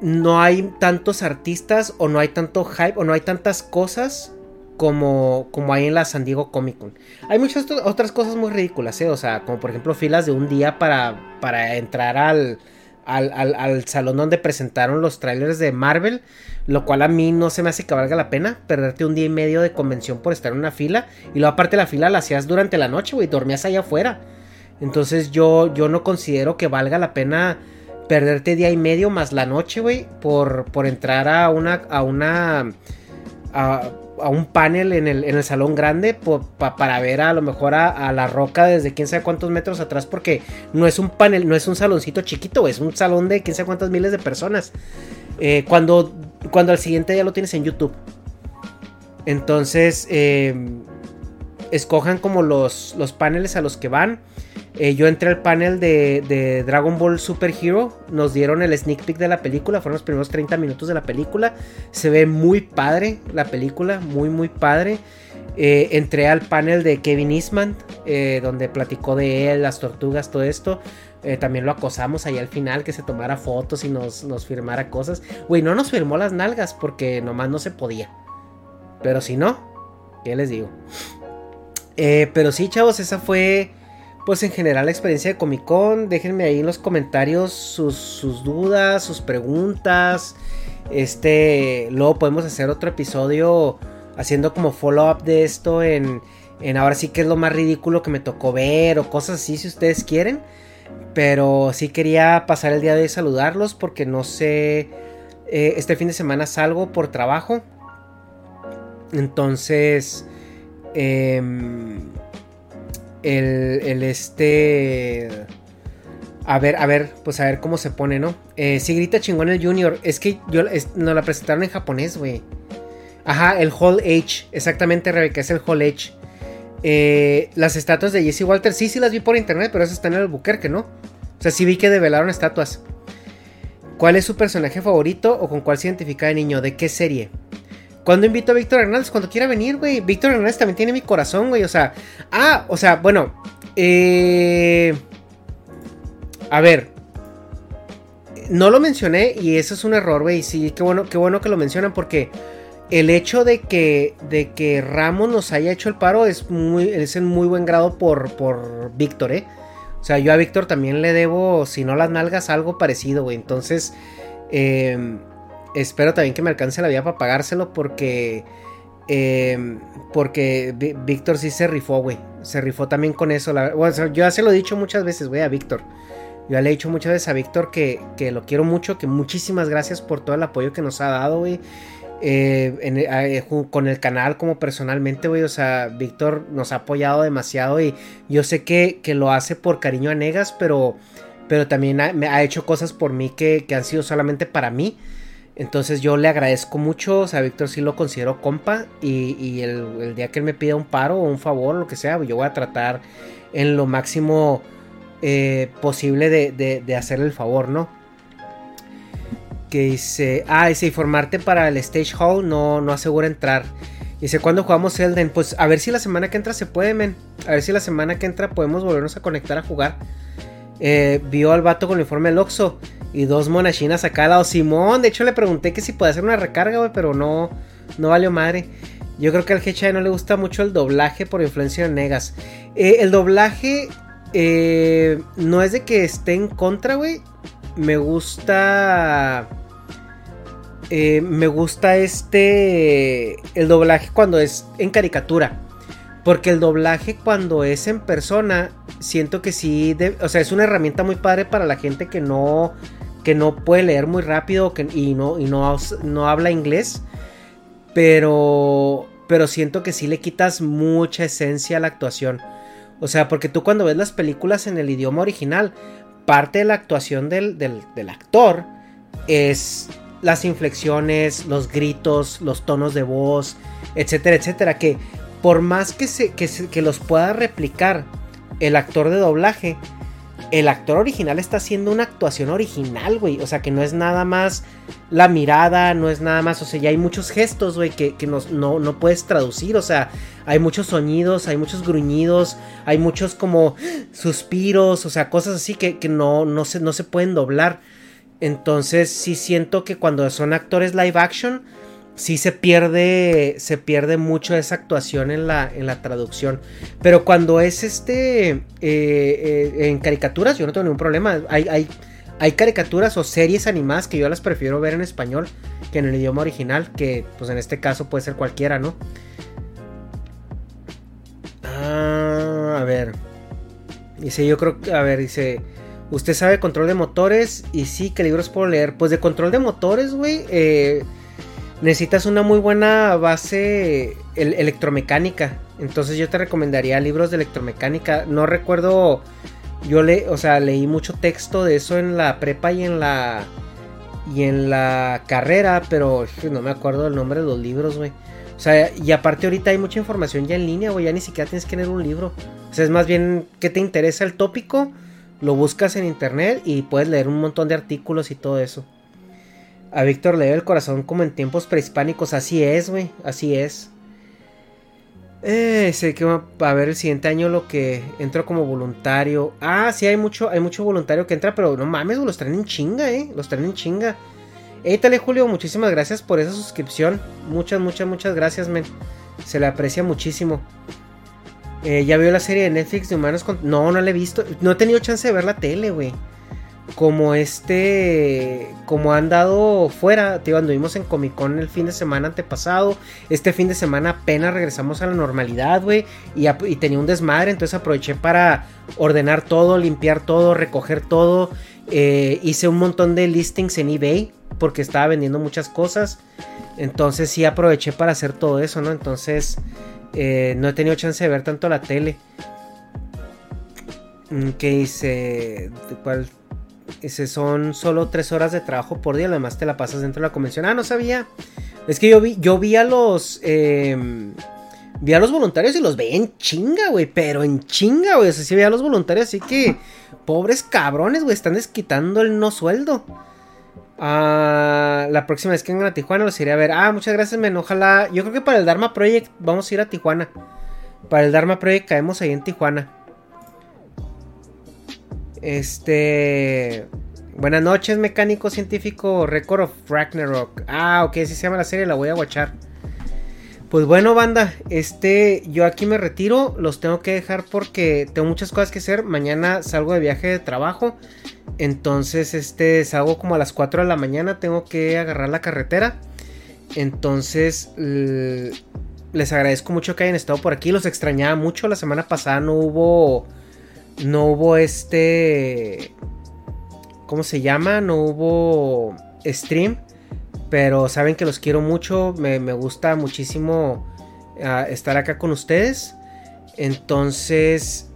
no hay tantos artistas o no hay tanto hype o no hay tantas cosas como, como hay en la San Diego Comic Con. Hay muchas otras cosas muy ridículas, ¿eh? O sea, como por ejemplo filas de un día para, para entrar al, al, al, salón donde presentaron los trailers de Marvel, lo cual a mí no se me hace que valga la pena perderte un día y medio de convención por estar en una fila. Y luego aparte la fila la hacías durante la noche, güey, dormías allá afuera. Entonces yo, yo no considero que valga la pena perderte día y medio más la noche, güey, por, por entrar a una, a una, un panel en el, en el salón grande para ver a, lo mejor a, la roca desde quién sabe cuántos metros atrás, porque no es un panel, no es un saloncito chiquito, es un salón de quién sabe cuántas miles de personas. Eh, cuando, cuando al siguiente día lo tienes en YouTube. Entonces, eh, escojan como los, los paneles a los que van. Eh, yo entré al panel de, Dragon Ball Super Hero. Nos dieron el sneak peek de la película. Fueron los primeros 30 minutos de la película. Se ve muy padre la película. Muy, muy padre. Eh, entré al panel de Kevin Eastman. Eh, donde platicó de él, las tortugas, todo esto. también lo acosamos ahí al final. Que se tomara fotos y nos, nos firmara cosas. Güey, no nos firmó las nalgas. Porque nomás no se podía. Pero si no, ¿qué les digo? pero sí, chavos, esa fue pues en general la experiencia de Comic Con. Déjenme ahí en los comentarios sus, dudas, sus preguntas. Este, luego podemos hacer otro episodio haciendo como follow-up de esto en, en ahora sí que es lo más ridículo que me tocó ver o cosas así si ustedes quieren. Pero sí quería pasar el día de hoy saludarlos porque no sé, eh, este fin de semana salgo por trabajo. Entonces, eh, el, el este... A ver, a ver, pues a ver cómo se pone, ¿no? Eh, si grita chingón el Junior. Es que yo nos la presentaron en japonés, güey. Ajá, el Hall H. Exactamente, Rebeca, es el Hall H. Eh, las estatuas de Jesse Walter, sí, sí las vi por internet, pero esas están en el Albuquerque, ¿no? O sea, sí vi que develaron estatuas. ¿Cuál es su personaje favorito o con cuál se identifica de niño? ¿De qué serie? Cuando invito a Víctor Hernández? Cuando quiera venir, güey. Víctor Hernández también tiene mi corazón, güey. O sea, ah, o sea, bueno. Eh, a ver. No lo mencioné y eso es un error, güey. Sí, qué bueno, qué bueno que lo mencionan porque el hecho de que, de que Ramos nos haya hecho el paro es, es en muy buen grado por, por Víctor, ¿eh? O sea, yo a Víctor también le debo, si no las nalgas, algo parecido, güey. Entonces, eh, espero también que me alcance la vida para pagárselo porque... Em, porque Víctor sí se rifó, güey. Se rifó también con eso. yo ya se lo he dicho muchas veces, güey, a Víctor. Yo ya le he dicho muchas veces a Víctor que, que, lo quiero mucho, que muchísimas gracias por todo el apoyo que nos ha dado, güey. Eh, eh, con el canal como personalmente, güey. O sea, Víctor nos ha apoyado demasiado y yo sé que, que, lo hace por cariño a Negas, pero, pero también me ha hecho cosas por mí que, que han sido solamente para mí. Entonces yo le agradezco mucho, o sea, Víctor sí lo considero compa y, el, día que él me pida un paro o un favor o lo que sea, yo voy a tratar en lo máximo eh, posible de, hacerle el favor, ¿no? Que dice, ah, dice, informarte para el Stage Hall no, no asegura entrar. Dice, ¿cuándo jugamos Elden? Pues a ver si la semana que entra se puede, men. A ver si la semana que entra podemos volvernos a conectar a jugar. Eh, vio al vato con el informe del Oxxo y dos monachinas acá al lado. Simón, de hecho le pregunté que si puede hacer una recarga, güey, pero no, no valió madre. Yo creo que al Hecha no le gusta mucho el doblaje por influencia de Negas. Eh, el doblaje eh, no es de que esté en contra, güey. Me gusta... me gusta este... El doblaje cuando es en caricatura. Porque el doblaje cuando es en persona, siento que sí, o sea, es una herramienta muy padre para la gente que no, que no puede leer muy rápido que, y, no, y no, no habla inglés. Pero, pero siento que sí le quitas mucha esencia a la actuación. O sea, porque tú cuando ves las películas en el idioma original, parte de la actuación del, del, del actor es las inflexiones, los gritos, los tonos de voz, etcétera, etcétera, que por más que, se, que, los pueda replicar el actor de doblaje, el actor original está haciendo una actuación original, güey. O sea, que no es nada más la mirada, no es nada más. O sea, ya hay muchos gestos, güey, que, no, puedes traducir. O sea, hay muchos sonidos, hay muchos gruñidos, hay muchos como suspiros, o sea, cosas así que, no, no, se, no se pueden doblar. Entonces, sí siento que cuando son actores live action sí se pierde, se pierde mucho esa actuación en la, en la traducción. Pero cuando es este, eh, eh, en caricaturas, yo no tengo ningún problema. Hay, hay, hay caricaturas o series animadas que yo las prefiero ver en español que en el idioma original, que pues en este caso puede ser cualquiera, ¿no? Ah, a ver. Dice, yo creo que, a ver, dice, usted sabe control de motores y sí, ¿qué libros puedo leer? Pues de control de motores, güey, eh, necesitas una muy buena base electromecánica. Entonces yo te recomendaría libros de electromecánica. No recuerdo, yo le, o sea, leí mucho texto de eso en la prepa y en la y en la carrera, pero no me acuerdo del nombre de los libros, güey. O sea, y aparte ahorita hay mucha información ya en línea, güey, ya ni siquiera tienes que leer un libro. O sea, es más bien que te interesa el tópico, lo buscas en internet y puedes leer un montón de artículos y todo eso. A Víctor le dio el corazón como en tiempos prehispánicos, así es, güey, así es. Eh, sé que va a ver el siguiente año lo que entro como voluntario. Ah, sí, hay mucho, hay mucho voluntario que entra, pero no mames, los traen en chinga, eh. Los traen en chinga. Étale, Julio, muchísimas gracias por esa suscripción. Muchas, muchas, muchas gracias, men. Se le aprecia muchísimo. Eh, ¿Ya vio la serie de Netflix de Humanos con... No, no la he visto. No he tenido chance de ver la tele, güey. Como este... Como han dado fuera. Tío, anduvimos en Comic Con el fin de semana antepasado. Este fin de semana apenas regresamos a la normalidad, güey. Y, tenía un desmadre. Entonces aproveché para ordenar todo, limpiar todo, recoger todo. Eh, hice un montón de listings en eBay porque estaba vendiendo muchas cosas. Entonces sí aproveché para hacer todo eso, ¿no? Entonces eh, no he tenido chance de ver tanto la tele. Mm, ¿Qué hice? ¿Cuál? Ese son solo tres horas de trabajo por día, además te la pasas dentro de la convención. Ah, no sabía. Es que yo vi, yo vi a los. Em, vi a los voluntarios y los veía en chinga, güey. Pero en chinga, güey. O sea, sí veía a los voluntarios, así que. Pobres cabrones, güey. Están desquitando el no sueldo. Ah, la próxima vez que vengan a Tijuana los iré a ver. Ah, muchas gracias, men. Ojalá. Yo creo que para el Dharma Project vamos a ir a Tijuana. Para el Dharma Project caemos ahí en Tijuana. Este. Buenas noches, mecánico científico Record of Ragnarok. Ah, ok, si se llama la serie, la voy a watchar. Pues bueno, banda, este, yo aquí me retiro, los tengo que dejar porque tengo muchas cosas que hacer. Mañana salgo de viaje de trabajo, entonces, este, salgo como a las 4 de la mañana, tengo que agarrar la carretera. Entonces, les agradezco mucho que hayan estado por aquí, los extrañaba mucho. La semana pasada no hubo, no hubo este, ¿cómo se llama? No hubo stream. Pero saben que los quiero mucho. Me, gusta muchísimo ah, estar acá con ustedes. Entonces,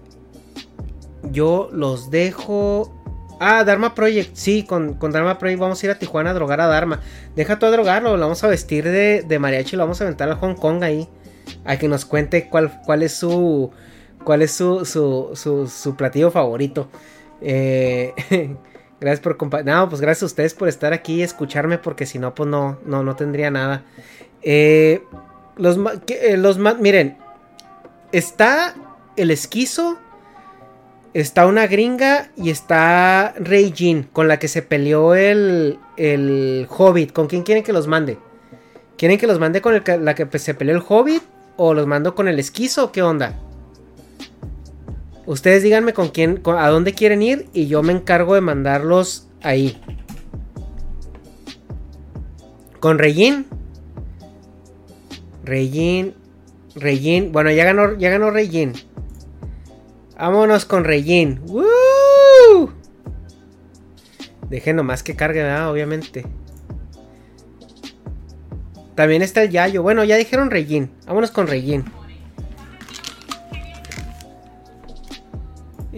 yo los dejo. Ah, Dharma Project. Sí, con, con, Dharma Project vamos a ir a Tijuana a drogar a Dharma. Deja todo a drogarlo. Lo vamos a vestir de, de mariachi lo vamos a aventar a Hong Kong ahí. A que nos cuente cuál, cuál es su. Cuál es su, su, su, platillo favorito. Eh. <laughs> Gracias por compartir. No, pues gracias a ustedes por estar aquí y escucharme, porque si no, pues no, no, no tendría nada. Eh, los, eh, los miren, está el esquizo, está una gringa y está Rey Jin, con la que se peleó el, el Hobbit. ¿Con quién quieren que los mande? ¿Quieren que los mande con la que se peleó el Hobbit? ¿O los mando con el esquizo? ¿Qué onda? Ustedes díganme con quién, a dónde quieren ir y yo me encargo de mandarlos ahí. Con Regin. Regin. Regin. Bueno, ya ganó, ya ganó Regin. Vámonos con Regin. ¡Woo! Dejen nomás que cargue. Obviamente. También está el Yayo. Bueno, ya dijeron Regin. Vámonos con Regin.